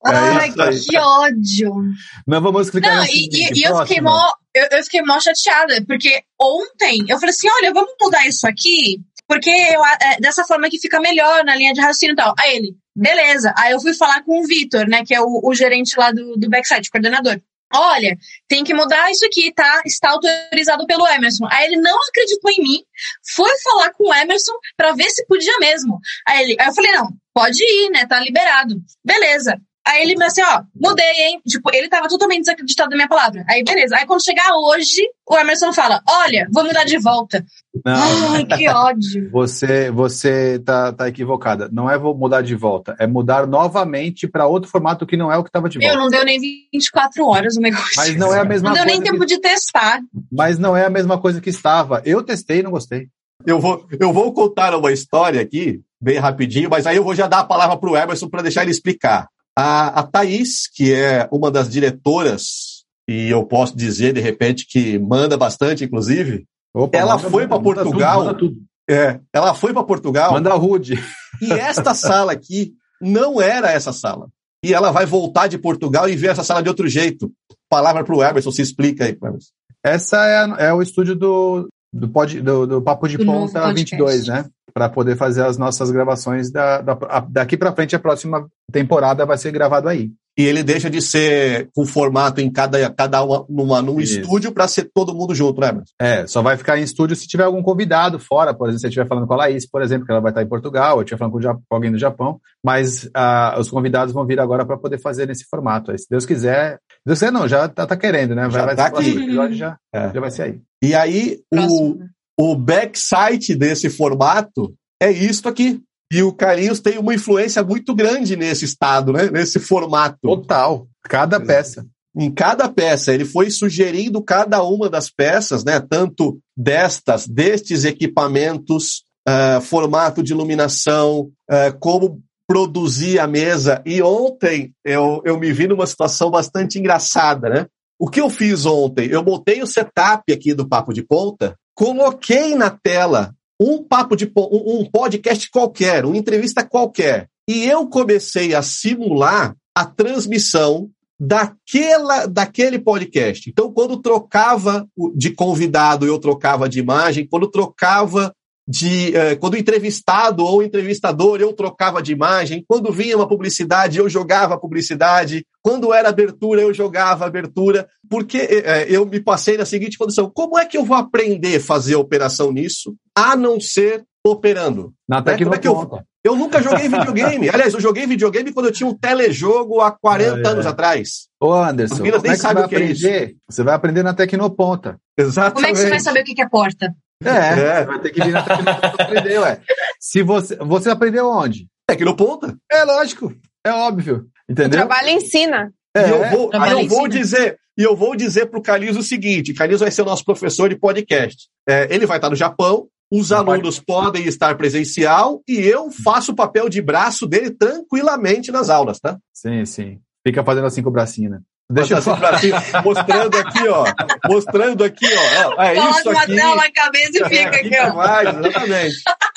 Ai, isso aí. que ódio. Mas vamos explicar Não, e, e- e eu fiquei mó, eu, eu fiquei mó chateada, porque ontem eu falei assim, olha, vamos mudar isso aqui, porque eu, é, dessa forma que fica melhor na linha de raciocínio e tal. Aí ele, beleza. Aí eu fui falar com o Vitor, né, que é o, o gerente lá do, do backside, coordenador. Olha, tem que mudar isso aqui, tá? Está autorizado pelo Emerson. Aí ele não acreditou em mim, foi falar com o Emerson pra ver se podia mesmo. Aí, ele, aí eu falei, não, pode ir, né? Tá liberado. Beleza. Aí ele me assim, ó, mudei, hein? Tipo, ele tava totalmente desacreditado da minha palavra. Aí, beleza. Aí quando chegar hoje, o Emerson fala, olha, vou mudar de volta. Não, Ai, que ódio. você, você tá, tá equivocada. Não é vou mudar de volta, é mudar novamente para outro formato que não é o que estava de volta. não deu nem 24 horas o negócio. Mas não é a mesma Não deu nem tempo que, de testar. Mas não é a mesma coisa que estava. Eu testei e não gostei. Eu vou, eu vou contar uma história aqui, bem rapidinho, mas aí eu vou já dar a palavra para o Emerson para deixar ele explicar. A, a Thaís, que é uma das diretoras e eu posso dizer, de repente, que manda bastante, inclusive. Opa, ela manda, foi para Portugal. Tudo, tudo. É, ela foi para Portugal. Manda rude. E esta sala aqui não era essa sala. E ela vai voltar de Portugal e ver essa sala de outro jeito. Palavra para o Emerson, se explica aí, Emerson. Essa é, é o estúdio do, do, pod, do, do Papo de do Ponta 22, né? Para poder fazer as nossas gravações da, da daqui para frente, a próxima temporada vai ser gravado aí e ele deixa de ser com formato em cada, cada uma numa, num Isso. estúdio para ser todo mundo junto, né, Emerson? É, só vai ficar em estúdio se tiver algum convidado fora, por exemplo, se eu estiver falando com a Laís, por exemplo, que ela vai estar em Portugal, eu estiver falando com, com, alguém do Japão, mas uh, os convidados vão vir agora para poder fazer nesse formato. Aí, se Deus quiser, Deus quiser não, já tá, tá querendo, né? Vai, já vai tá aqui. episódio já, é. já vai ser aí. E aí, o, o backside desse formato é isto aqui. E o Carlinhos tem uma influência muito grande nesse estado, né? nesse formato. Total. Cada peça. Em cada peça, ele foi sugerindo cada uma das peças, né? tanto destas, destes equipamentos, uh, formato de iluminação, uh, como produzir a mesa. E ontem eu, eu me vi numa situação bastante engraçada, né? O que eu fiz ontem? Eu botei o setup aqui do Papo de Ponta, coloquei na tela um papo de um podcast qualquer, uma entrevista qualquer, e eu comecei a simular a transmissão daquela, daquele podcast. Então, quando trocava de convidado, eu trocava de imagem, quando trocava de eh, quando entrevistado ou entrevistador eu trocava de imagem, quando vinha uma publicidade eu jogava publicidade, quando era abertura eu jogava abertura, porque eh, eu me passei na seguinte condição: como é que eu vou aprender a fazer operação nisso, a não ser operando? Na né? Como é que eu, eu nunca joguei videogame. Aliás, eu joguei videogame quando eu tinha um telejogo há 40 é, anos atrás. Ô, Anderson, como é que você vai aprender? É você vai aprender na Tecnoponta. Exatamente. Como é que você vai saber o que é porta? É, é. vai ter que vir na Tecnoponta para aprender, ué. Se você, você aprendeu onde? Tecnoponta. É lógico, é óbvio. Entendeu? O trabalho ensina. É, e eu vou, eu vou dizer, e eu vou dizer para o Carlinhos o seguinte: Carlinhos vai ser o nosso professor de podcast. É, ele vai estar no Japão, os Não alunos pode... podem estar presencial e eu faço o papel de braço dele tranquilamente nas aulas, tá? Sim, sim. Fica fazendo assim com o bracinho, né? Deixa eu pra cima, mostrando aqui, ó. Mostrando aqui, ó. É Coloca isso aqui. uma na cabeça e fica é, aqui, ó. Mais, exatamente.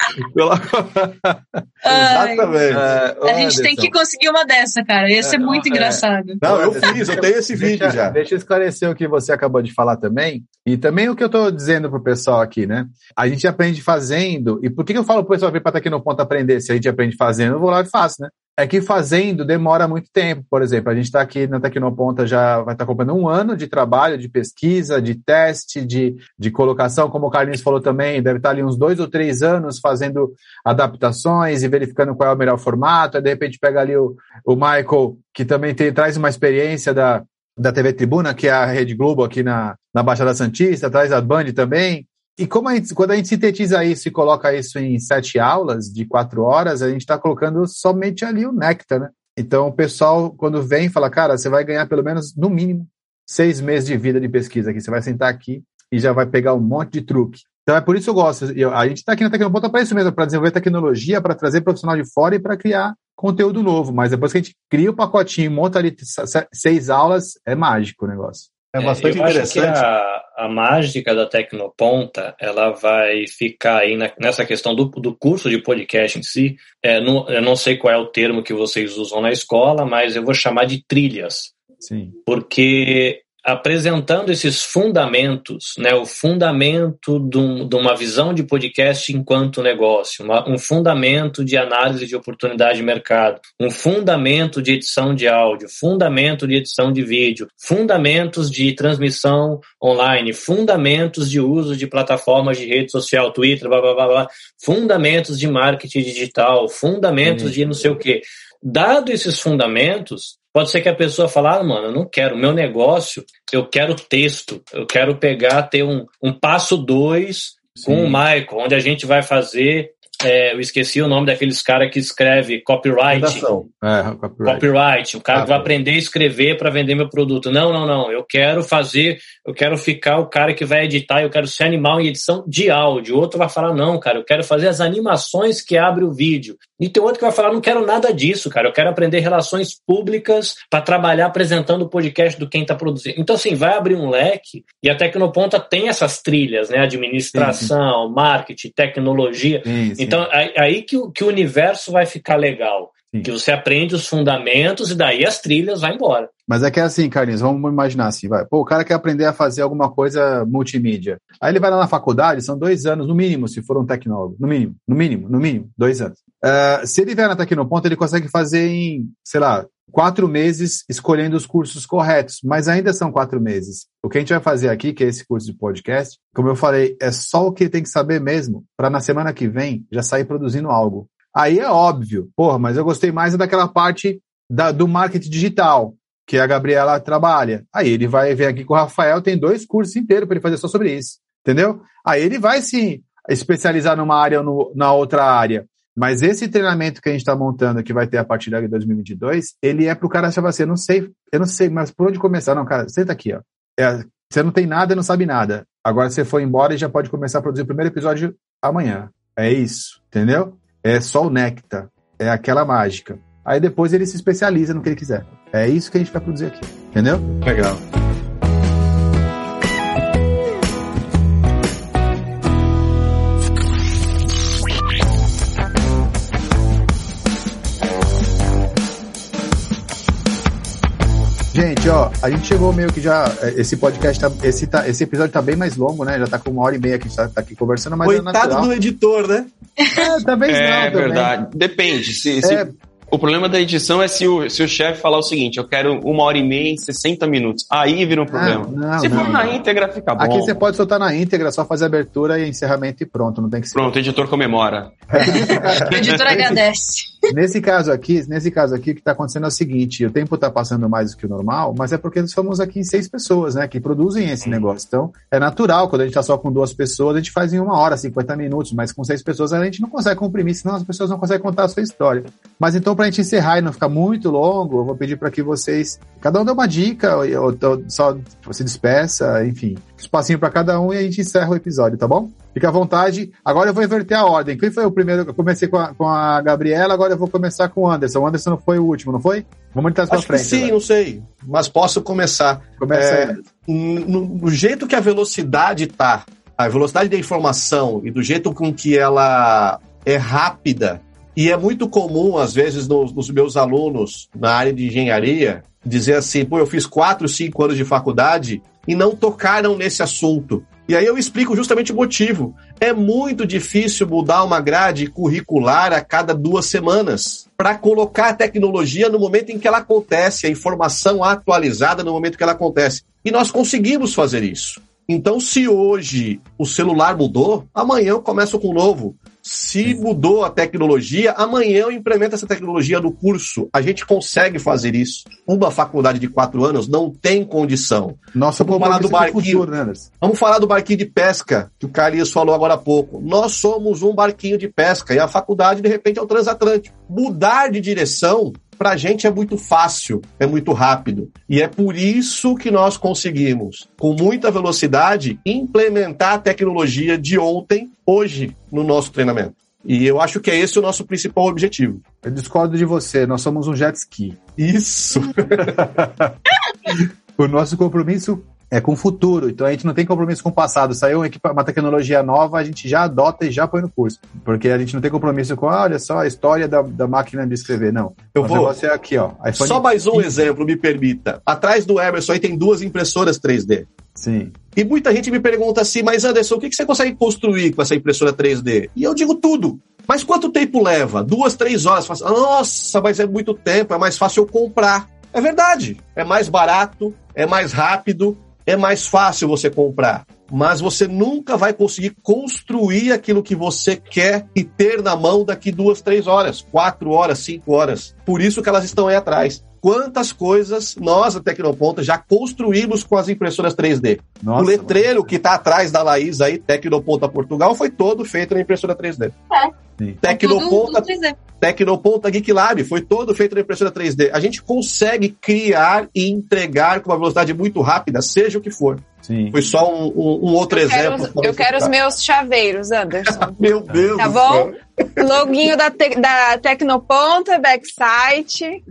exatamente. É, a gente tem que conseguir uma dessa, cara. Ia ser é, muito é. engraçado. Não, eu fiz, eu tenho esse vídeo deixa, já. Deixa eu esclarecer o que você acabou de falar também. E também o que eu estou dizendo pro pessoal aqui, né? A gente aprende fazendo. E por que eu falo pro pessoal vir para estar aqui no ponto aprender? Se a gente aprende fazendo, eu vou lá e faço, né? É que fazendo demora muito tempo. Por exemplo, a gente está aqui na Tecnoponta já vai estar tá um ano de trabalho, de pesquisa, de teste, de, de colocação, como o Carlinhos falou também, deve estar tá ali uns dois ou três anos fazendo adaptações e verificando qual é o melhor formato. Aí, de repente, pega ali o, o Michael, que também tem, traz uma experiência da, da TV Tribuna, que é a Rede Globo aqui na, na Baixada Santista, traz a Band também. E como a gente, quando a gente sintetiza isso e coloca isso em sete aulas de quatro horas, a gente está colocando somente ali o néctar, né? Então o pessoal, quando vem, fala, cara, você vai ganhar pelo menos, no mínimo, seis meses de vida de pesquisa aqui. Você vai sentar aqui e já vai pegar um monte de truque. Então é por isso que eu gosto. a gente está aqui na Tecnoponta para isso mesmo, para desenvolver tecnologia, para trazer profissional de fora e para criar conteúdo novo. Mas depois que a gente cria o pacotinho, monta ali seis aulas, é mágico o negócio. É bastante é, interessante. a, a mágica da Tecnoponta, ela vai ficar aí na, nessa questão do, do curso de podcast em si. É, não, eu não sei qual é o termo que vocês usam na escola, mas eu vou chamar de trilhas. Sim. Porque apresentando esses fundamentos, né, o fundamento de, um, de, uma visão de podcast enquanto negócio, uma, um fundamento de análise de oportunidade de mercado, um fundamento de edição de áudio, fundamento de edição de vídeo, fundamentos de transmissão online, fundamentos de uso de plataformas de rede social, Twitter, blá blá blá, blá fundamentos de marketing digital, fundamentos de não sei o quê. Dado esses fundamentos, Pode ser que a pessoa fale, ah, mano, eu não quero, meu negócio, eu quero texto, eu quero pegar, ter um, um passo dois com o Michael, onde a gente vai fazer é, eu esqueci o nome daqueles caras que escreve copyright. É, copyright. Copyright, o cara Ah, que vai tá. aprender a escrever para vender meu produto. Não, não, não. Eu quero fazer, eu quero ficar o cara que vai editar, eu quero ser animal em edição de áudio. Outro vai falar, não, cara, eu quero fazer as animações que abre o vídeo. E tem outro que vai falar, não quero nada disso, cara. Eu quero aprender relações públicas para trabalhar apresentando o podcast do quem está produzindo. Então, assim, vai abrir um leque e a Tecnoponta tem essas trilhas, né? Administração, marketing, tecnologia. Sim, sim. Então, aí, aí que, o, que o universo vai ficar legal. Sim. Que você aprende os fundamentos e daí as trilhas vai embora. Mas é que é assim, Carlinhos, vamos imaginar assim, vai. Pô, o cara quer aprender a fazer alguma coisa multimídia. Aí ele vai lá na faculdade, são dois anos, no mínimo, se for um tecnólogo. No mínimo, no mínimo, no mínimo, dois anos. Ah, se ele vier na Tecnoponta, ele consegue fazer em, sei lá, quatro meses escolhendo os cursos corretos, mas ainda são quatro meses. O que a gente vai fazer aqui, que é esse curso de podcast, como eu falei, é só o que tem que saber mesmo, para na semana que vem já sair produzindo algo. Aí é óbvio, porra, mas eu gostei mais daquela parte da- do marketing digital, que a Gabriela trabalha. Aí ele vai ver aqui com o Rafael, tem dois cursos inteiros para ele fazer só sobre isso, entendeu? Aí ele vai se especializar numa área ou no- na outra área. Mas esse treinamento que a gente está montando, que vai ter a partir de 2022, ele é para o cara achar assim, eu não sei, eu não sei, mas por onde começar? Não, cara, senta aqui, ó. É, você não tem nada e não sabe nada. Agora você foi embora e já pode começar a produzir o primeiro episódio amanhã. É isso, entendeu? É só o néctar. É aquela mágica. Aí depois ele se especializa no que ele quiser. É isso que a gente vai produzir aqui. Entendeu? Legal. Gente, ó, a gente chegou meio que já. é, Esse podcast, tá, esse, tá, esse episódio tá bem mais longo, né? Já tá com uma hora e meia que a gente tá, tá aqui conversando, mas é Coitado natural. do editor, né? É, talvez não, É verdade. Depende. Se, se- É. O problema da edição é se o, se o chefe falar o seguinte: eu quero uma hora e meia em 60 minutos. Aí vira um problema. não, se for não, na não. íntegra, fica bom. Aqui você pode soltar na íntegra, só fazer abertura e encerramento e pronto, não tem que ser. Pronto, o editor comemora. O editor agradece. Nesse caso aqui, nesse caso aqui, o que está acontecendo é o seguinte: o tempo está passando mais do que o normal, mas é porque somos aqui seis pessoas, né, que produzem esse negócio. Então, é natural, quando a gente está só com duas pessoas, a gente faz em uma hora, 50 minutos, mas com seis pessoas a gente não consegue comprimir, senão as pessoas não conseguem contar a sua história. Mas então, para a gente encerrar e não ficar muito longo, eu vou pedir para que vocês, cada um dê uma dica, ou, ou- só se despeça, enfim, espacinho para cada um e a gente encerra o episódio, tá bom? Fica à vontade. Agora eu vou inverter a ordem. Quem foi o primeiro? Eu comecei com a, com a Gabriela, agora eu vou começar com o Anderson. O Anderson não foi o último, não foi? Vamos Acho que frente. sim, agora. não sei. Mas posso começar. Começa É, no, no jeito que a velocidade tá, a velocidade da informação e do jeito com que ela é rápida, e é muito comum, às vezes, nos, nos meus alunos na área de engenharia, dizer assim, pô, eu fiz quatro, cinco anos de faculdade e não tocaram nesse assunto. E aí eu explico justamente o motivo. É muito difícil mudar uma grade curricular a cada duas semanas para colocar a tecnologia no momento em que ela acontece, a informação atualizada no momento que ela acontece. E nós conseguimos fazer isso. Então, se hoje o celular mudou, amanhã eu começo com o novo. Se mudou a tecnologia, amanhã eu implemento essa tecnologia no curso. A gente consegue fazer isso. Uma faculdade de quatro anos não tem condição. Nossa, vamos falar do barquinho. futuro, né? Vamos falar do barquinho de pesca, que o Carlinhos falou agora há pouco. Nós somos um barquinho de pesca e a faculdade, de repente, é o transatlântico. Mudar de direção, para a gente, é muito fácil, é muito rápido. E é por isso que nós conseguimos, com muita velocidade, implementar a tecnologia de ontem, hoje, no nosso treinamento. E eu acho que é esse o nosso principal objetivo. Eu discordo de você, nós somos um jet ski. Isso. O nosso compromisso é com o futuro, então a gente não tem compromisso com o passado. Saiu um uma tecnologia nova, a gente já adota e já põe no curso. Porque a gente não tem compromisso com, ah, olha só, a história da, da máquina de escrever. Não. Eu o vou- negócio é aqui, ó. iPhone Só mais um 15. exemplo, me permita. Atrás do Emerson aí tem duas impressoras 3D. Sim. E muita gente me pergunta assim, mas Anderson, o que que você consegue construir com essa impressora 3D? E eu digo tudo. Mas quanto tempo leva? Duas, três horas. Nossa, mas é muito tempo, é mais fácil eu comprar. É verdade. É mais barato, é mais rápido, é mais fácil você comprar. Mas você nunca vai conseguir construir aquilo que você quer e ter na mão daqui duas, três horas, quatro horas, cinco horas. Por isso que elas estão aí atrás. Quantas coisas nós, a Tecnoponta, já construímos com as impressoras 3D? Nossa, o letreiro que está atrás da Laís aí, Tecnoponta Portugal, foi todo feito na impressora 3D. Tecnoponta, Tecnoponta Geek Lab foi todo feito na impressora 3D. A gente consegue criar e entregar com uma velocidade muito rápida, seja o que for. Sim. Foi só um, um, um outro Eu exemplo. quero, pra eu quero os meus chaveiros, Anderson. Meu Deus Tá do bom? céu. Loginho da, te, da Tecnoponta, backsite.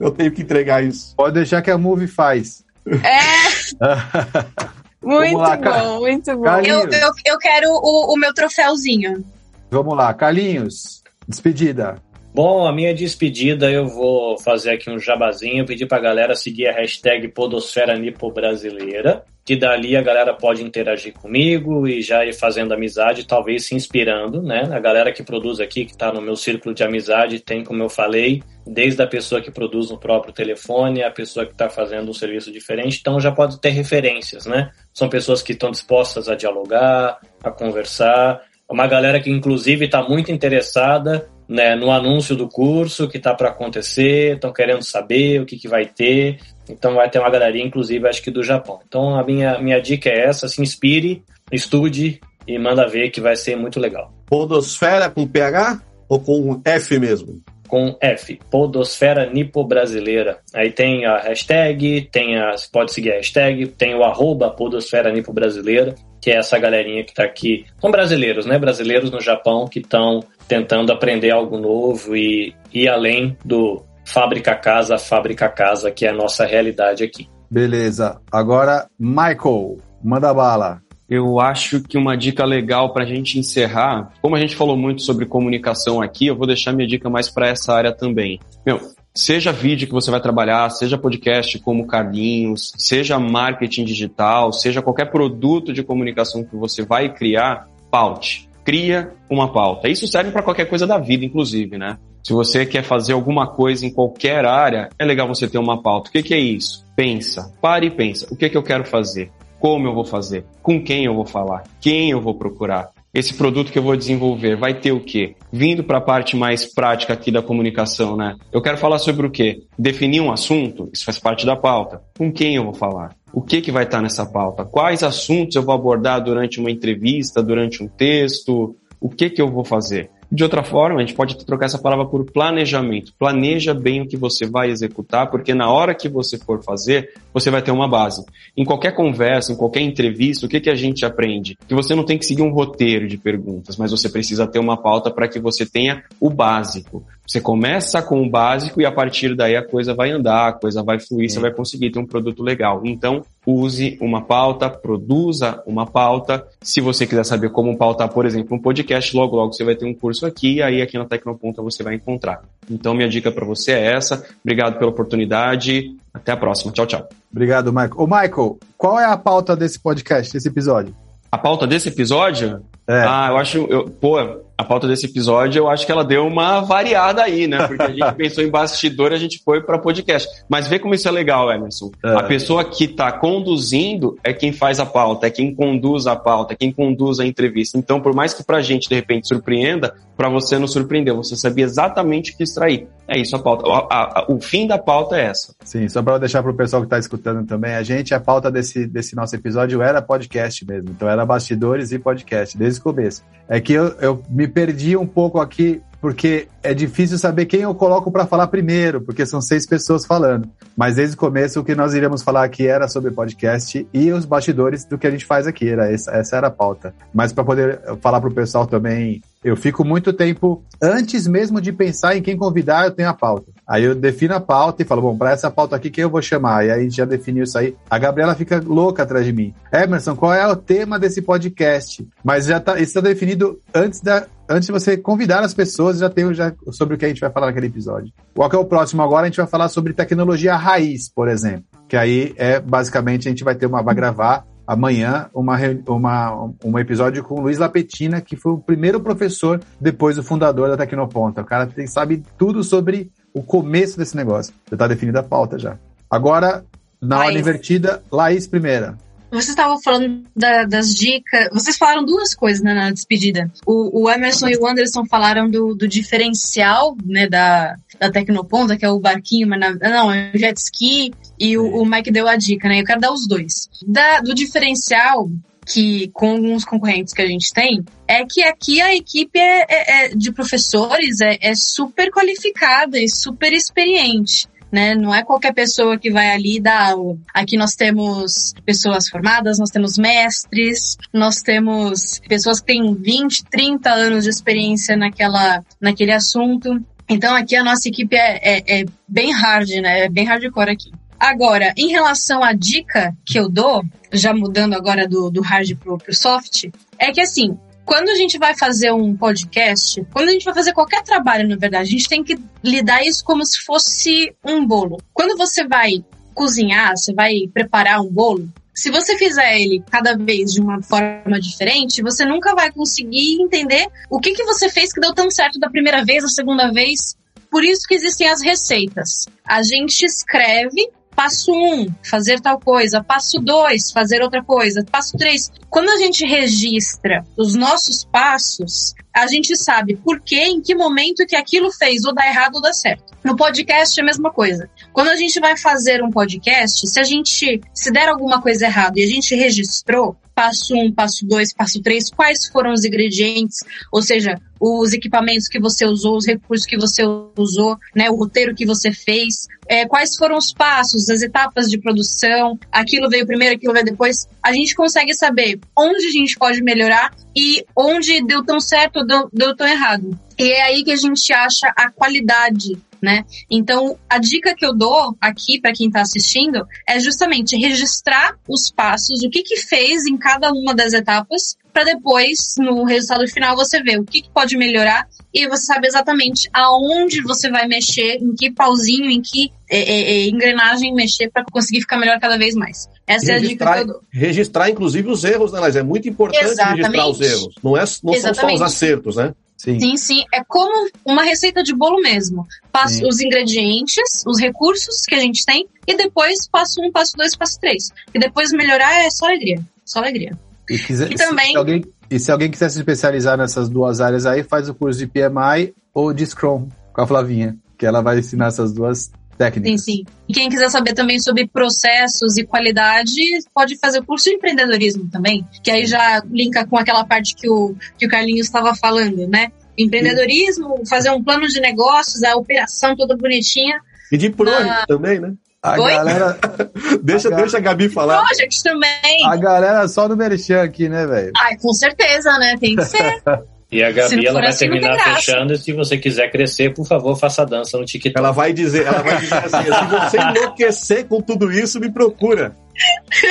Eu tenho que entregar isso. Pode deixar que a Movie faz. É. Muito lá, bom, muito bom. Eu, eu, eu quero o, o meu troféuzinho. Vamos lá, Carlinhos, despedida. Bom, a minha despedida eu vou fazer aqui um jabazinho, pedir pra galera seguir a hashtag Podosfera Nipo Brasileira, que dali a galera pode interagir comigo e já ir fazendo amizade, talvez se inspirando, né? A galera que produz aqui, que tá no meu círculo de amizade, tem, como eu falei, desde a pessoa que produz no próprio telefone, a pessoa que está fazendo um serviço diferente, então já pode ter referências, né? São pessoas que estão dispostas a dialogar, a conversar, uma galera que inclusive está muito interessada né, no anúncio do curso que está para acontecer, estão querendo saber o que, que vai ter. Então vai ter uma galerinha, inclusive, acho que do Japão. Então a minha, minha dica é essa: se inspire, estude e manda ver que vai ser muito legal. Podosfera com PH ou com F mesmo? Com F, Podosfera Nipo Brasileira. Aí tem a hashtag, tem a, você pode seguir a hashtag, tem o arroba Podosfera Nipo Brasileira, que é essa galerinha que está aqui. São brasileiros, né? Brasileiros no Japão que estão tentando aprender algo novo e ir além do fábrica casa, fábrica casa, que é a nossa realidade aqui. Beleza. Agora, Michael, manda bala. Eu acho que uma dica legal para a gente encerrar, como a gente falou muito sobre comunicação aqui, eu vou deixar minha dica mais para essa área também. Meu, seja vídeo que você vai trabalhar, seja podcast como Carlinhos, seja marketing digital, seja qualquer produto de comunicação que você vai criar, paute. Cria uma pauta. Isso serve para qualquer coisa da vida, inclusive, né? Se você quer fazer alguma coisa em qualquer área, é legal você ter uma pauta. O que, que é isso? Pensa, pare e pensa. O que, que eu quero fazer? Como eu vou fazer? Com quem eu vou falar? Quem eu vou procurar? Esse produto que eu vou desenvolver vai ter o quê? Vindo para a parte mais prática aqui da comunicação, né? Eu quero falar sobre o quê? Definir um assunto, isso faz parte da pauta. Com quem eu vou falar? O que, que vai estar nessa pauta? Quais assuntos eu vou abordar durante uma entrevista, durante um texto? O que, que eu vou fazer? De outra forma, a gente pode trocar essa palavra por planejamento. Planeja bem o que você vai executar, porque na hora que você for fazer, você vai ter uma base. Em qualquer conversa, em qualquer entrevista, o que, que a gente aprende? Que você não tem que seguir um roteiro de perguntas, mas você precisa ter uma pauta para que você tenha o básico. Você começa com o básico e a partir daí a coisa vai andar, a coisa vai fluir, você vai conseguir ter um produto legal. Então, use uma pauta, produza uma pauta. Se você quiser saber como pautar, por exemplo, um podcast, logo logo você vai ter um curso aqui, e aí aqui na Tecnoponta você vai encontrar. Então, minha dica para você é essa. Obrigado pela oportunidade. Até a próxima. Tchau, tchau. Obrigado, Michael. Ô, Michael, qual é a pauta desse podcast, desse episódio? A pauta desse episódio? É. Ah, eu acho, eu, pô, a pauta desse episódio, eu acho que ela deu uma variada aí, né? Porque a gente pensou em bastidor e a gente foi para podcast. Mas vê como isso é legal, Emerson. É. A pessoa que está conduzindo é quem faz a pauta, é quem conduz a pauta, é quem conduz a entrevista. Então, por mais que pra gente, de repente, surpreenda, para você não surpreendeu. Você sabia exatamente o que extrair. É isso a pauta. A- a- a- o fim da pauta é essa. Sim, só para deixar para o pessoal que está escutando também, a gente, a pauta desse, desse nosso episódio era podcast mesmo. Então era bastidores e podcast, desde o começo. É que eu, eu me perdi um pouco aqui, porque é difícil saber quem eu coloco para falar primeiro, porque são seis pessoas falando. Mas desde o começo, o que nós iríamos falar aqui era sobre podcast e os bastidores do que a gente faz aqui. Era essa, essa era a pauta. Mas para poder falar para o pessoal também, eu fico muito tempo, antes mesmo de pensar em quem convidar, eu tenho a pauta. Aí eu defino a pauta e falo, bom, para essa pauta aqui, quem eu vou chamar? E aí a gente já definiu isso aí. A Gabriela fica louca atrás de mim. Emerson, qual é o tema desse podcast? Mas já tá, isso está definido antes da, antes de você convidar as pessoas, já tem já sobre o que a gente vai falar naquele episódio. Qual que é o próximo agora? A gente vai falar sobre tecnologia raiz, por exemplo. Que aí é basicamente a gente vai ter uma, vai gravar amanhã uma, uma, um episódio com o Luiz Lapetina, que foi o primeiro professor depois do fundador da Tecnoponta. O cara tem, sabe tudo sobre o começo desse negócio. Já está definida a pauta já. Agora, na Laís. ordem invertida, Laís primeira. Vocês estavam falando da- das dicas. Vocês falaram duas coisas né, na despedida. O, o Emerson e o Anderson falaram do, do diferencial né, da, da Tecnoponta, que é o barquinho, mas na, não, é o jet ski. E o, o Mike deu a dica, né? Eu quero dar os dois. Da, do diferencial, que com alguns concorrentes que a gente tem é que aqui a equipe é, é, é de professores é, é super qualificada e super experiente né? Não é qualquer pessoa que vai ali dar aula. Aqui nós temos pessoas formadas, nós temos mestres, nós temos pessoas que têm 20, 30 anos de experiência naquela, naquele assunto. Então aqui a nossa equipe é, é, é bem hard, né? É bem hardcore aqui. Agora, em relação à dica que eu dou, já mudando agora do, do hard pro, pro soft, é que assim, quando a gente vai fazer um podcast, quando a gente vai fazer qualquer trabalho, na verdade, a gente tem que lidar isso como se fosse um bolo. Quando você vai cozinhar, você vai preparar um bolo, se você fizer ele cada vez de uma forma diferente, você nunca vai conseguir entender o que, que você fez que deu tão certo da primeira vez, da segunda vez. Por isso que existem as receitas. A gente escreve Passo um, fazer tal coisa. Passo dois, fazer outra coisa. Passo três. Quando a gente registra os nossos passos, a gente sabe por que, em que momento que aquilo fez ou dá errado ou dá certo. No podcast é a mesma coisa. Quando a gente vai fazer um podcast, se a gente se der alguma coisa errada e a gente registrou, passo um, passo dois, passo três, quais foram os ingredientes, ou seja, os equipamentos que você usou, os recursos que você usou, né, o roteiro que você fez, é, quais foram os passos, as etapas de produção, aquilo veio primeiro, aquilo veio depois, a gente consegue saber onde a gente pode melhorar e onde deu tão certo ou deu, deu tão errado. E é aí que a gente acha a qualidade né? Então, a dica que eu dou aqui para quem está assistindo é justamente registrar os passos, o que que fez em cada uma das etapas, para depois, no resultado final, você ver o que, que pode melhorar e você sabe exatamente aonde você vai mexer, em que pauzinho, em que é, é, é engrenagem mexer para conseguir ficar melhor cada vez mais. Essa é a dica que eu dou. Registrar, inclusive, os erros, né, Laís? É muito importante exatamente. registrar os erros. Não, é, não são só os acertos, né? Sim. sim, sim. É como uma receita de bolo mesmo. Passo os ingredientes, os recursos que a gente tem, e depois passo um, passo dois, passo três. E depois melhorar é só alegria. Só alegria. E, quiser, e também. Se alguém, e se alguém quiser se especializar nessas duas áreas aí, faz o curso de PMI ou de Scrum com a Flavinha, que ela vai ensinar essas duas técnicas. Sim, sim. E quem quiser saber também sobre processos e qualidade, pode fazer o curso de empreendedorismo também, que aí já linka com aquela parte que o, que o Carlinhos estava falando, né? Empreendedorismo, sim. fazer um plano de negócios, a operação toda bonitinha. E de project ah, também, né? A Oi? galera. deixa, a deixa a Gabi falar. Project também. A galera só no Merchan aqui, né, velho? Ai, com certeza, né? Tem que ser. E a Gabi ela vai assim, terminar fechando. E se você quiser crescer, por favor, faça dança no TikTok. Ela vai dizer, ela vai dizer assim: se você enlouquecer com tudo isso, me procura.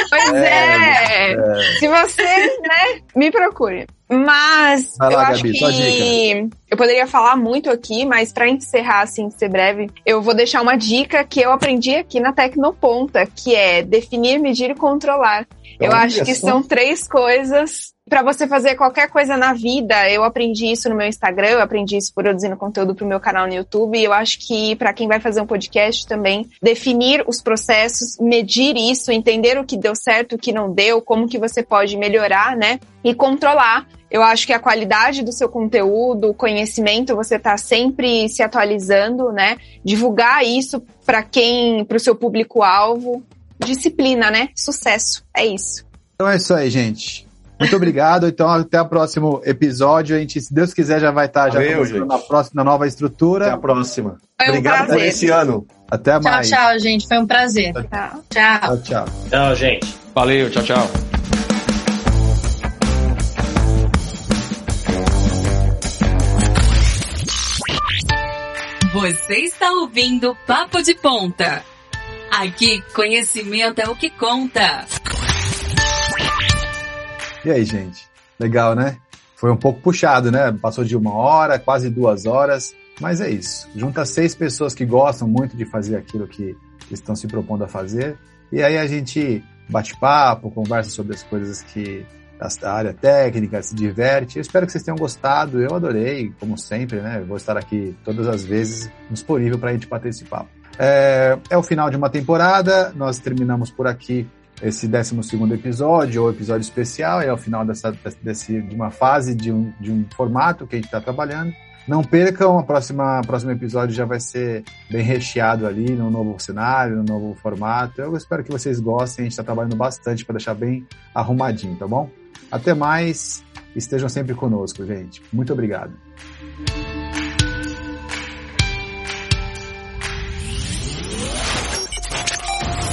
Pois é. é. Se você, né, me procure. Mas lá, eu acho Gabi, que eu poderia falar muito aqui, mas para encerrar assim, ser breve, eu vou deixar uma dica que eu aprendi aqui na Tecnoponta, que é definir, medir e controlar. eu acho que são três coisas para você fazer qualquer coisa na vida, eu aprendi isso no meu Instagram, eu aprendi isso produzindo conteúdo pro meu canal no YouTube, e eu acho que para quem vai fazer um podcast também, definir os processos, medir isso, entender o que deu certo, o que não deu, como que você pode melhorar, né? E controlar. Eu acho que a qualidade do seu conteúdo, o conhecimento, você tá sempre se atualizando, né? Divulgar isso para quem, para o seu público-alvo. Disciplina, né? Sucesso. É isso. Então é isso aí, gente. Muito obrigado. Então, até o próximo episódio. A gente, se Deus quiser, já vai estar Valeu, já na próxima na nova estrutura. Até a próxima. Foi obrigado um por esse ano. Até tchau, mais. Tchau, gente. Foi um prazer. Tchau. Tchau, tchau. Tchau, gente. Valeu, tchau, tchau. Você está ouvindo Papo de Ponta. Aqui, conhecimento é o que conta. E aí, gente? Legal, né? Foi um pouco puxado, né? Passou de uma hora, quase duas horas, mas é isso. Junta seis pessoas que gostam muito de fazer aquilo que estão se propondo a fazer, e aí a gente bate papo, conversa sobre as coisas que da área técnica, se diverte. Eu espero que vocês tenham gostado. Eu adorei, como sempre, né? Vou estar aqui todas as vezes disponível para a gente papo. É, é o final de uma temporada, nós terminamos por aqui esse 12 episódio, ou episódio especial, é o final dessa, desse, de uma fase, de um, de um formato que a gente está trabalhando. Não percam, próxima próximo episódio já vai ser bem recheado ali, no novo cenário, no novo formato. Eu espero que vocês gostem, a gente está trabalhando bastante para deixar bem arrumadinho, tá bom? Até mais, estejam sempre conosco, gente. Muito obrigado.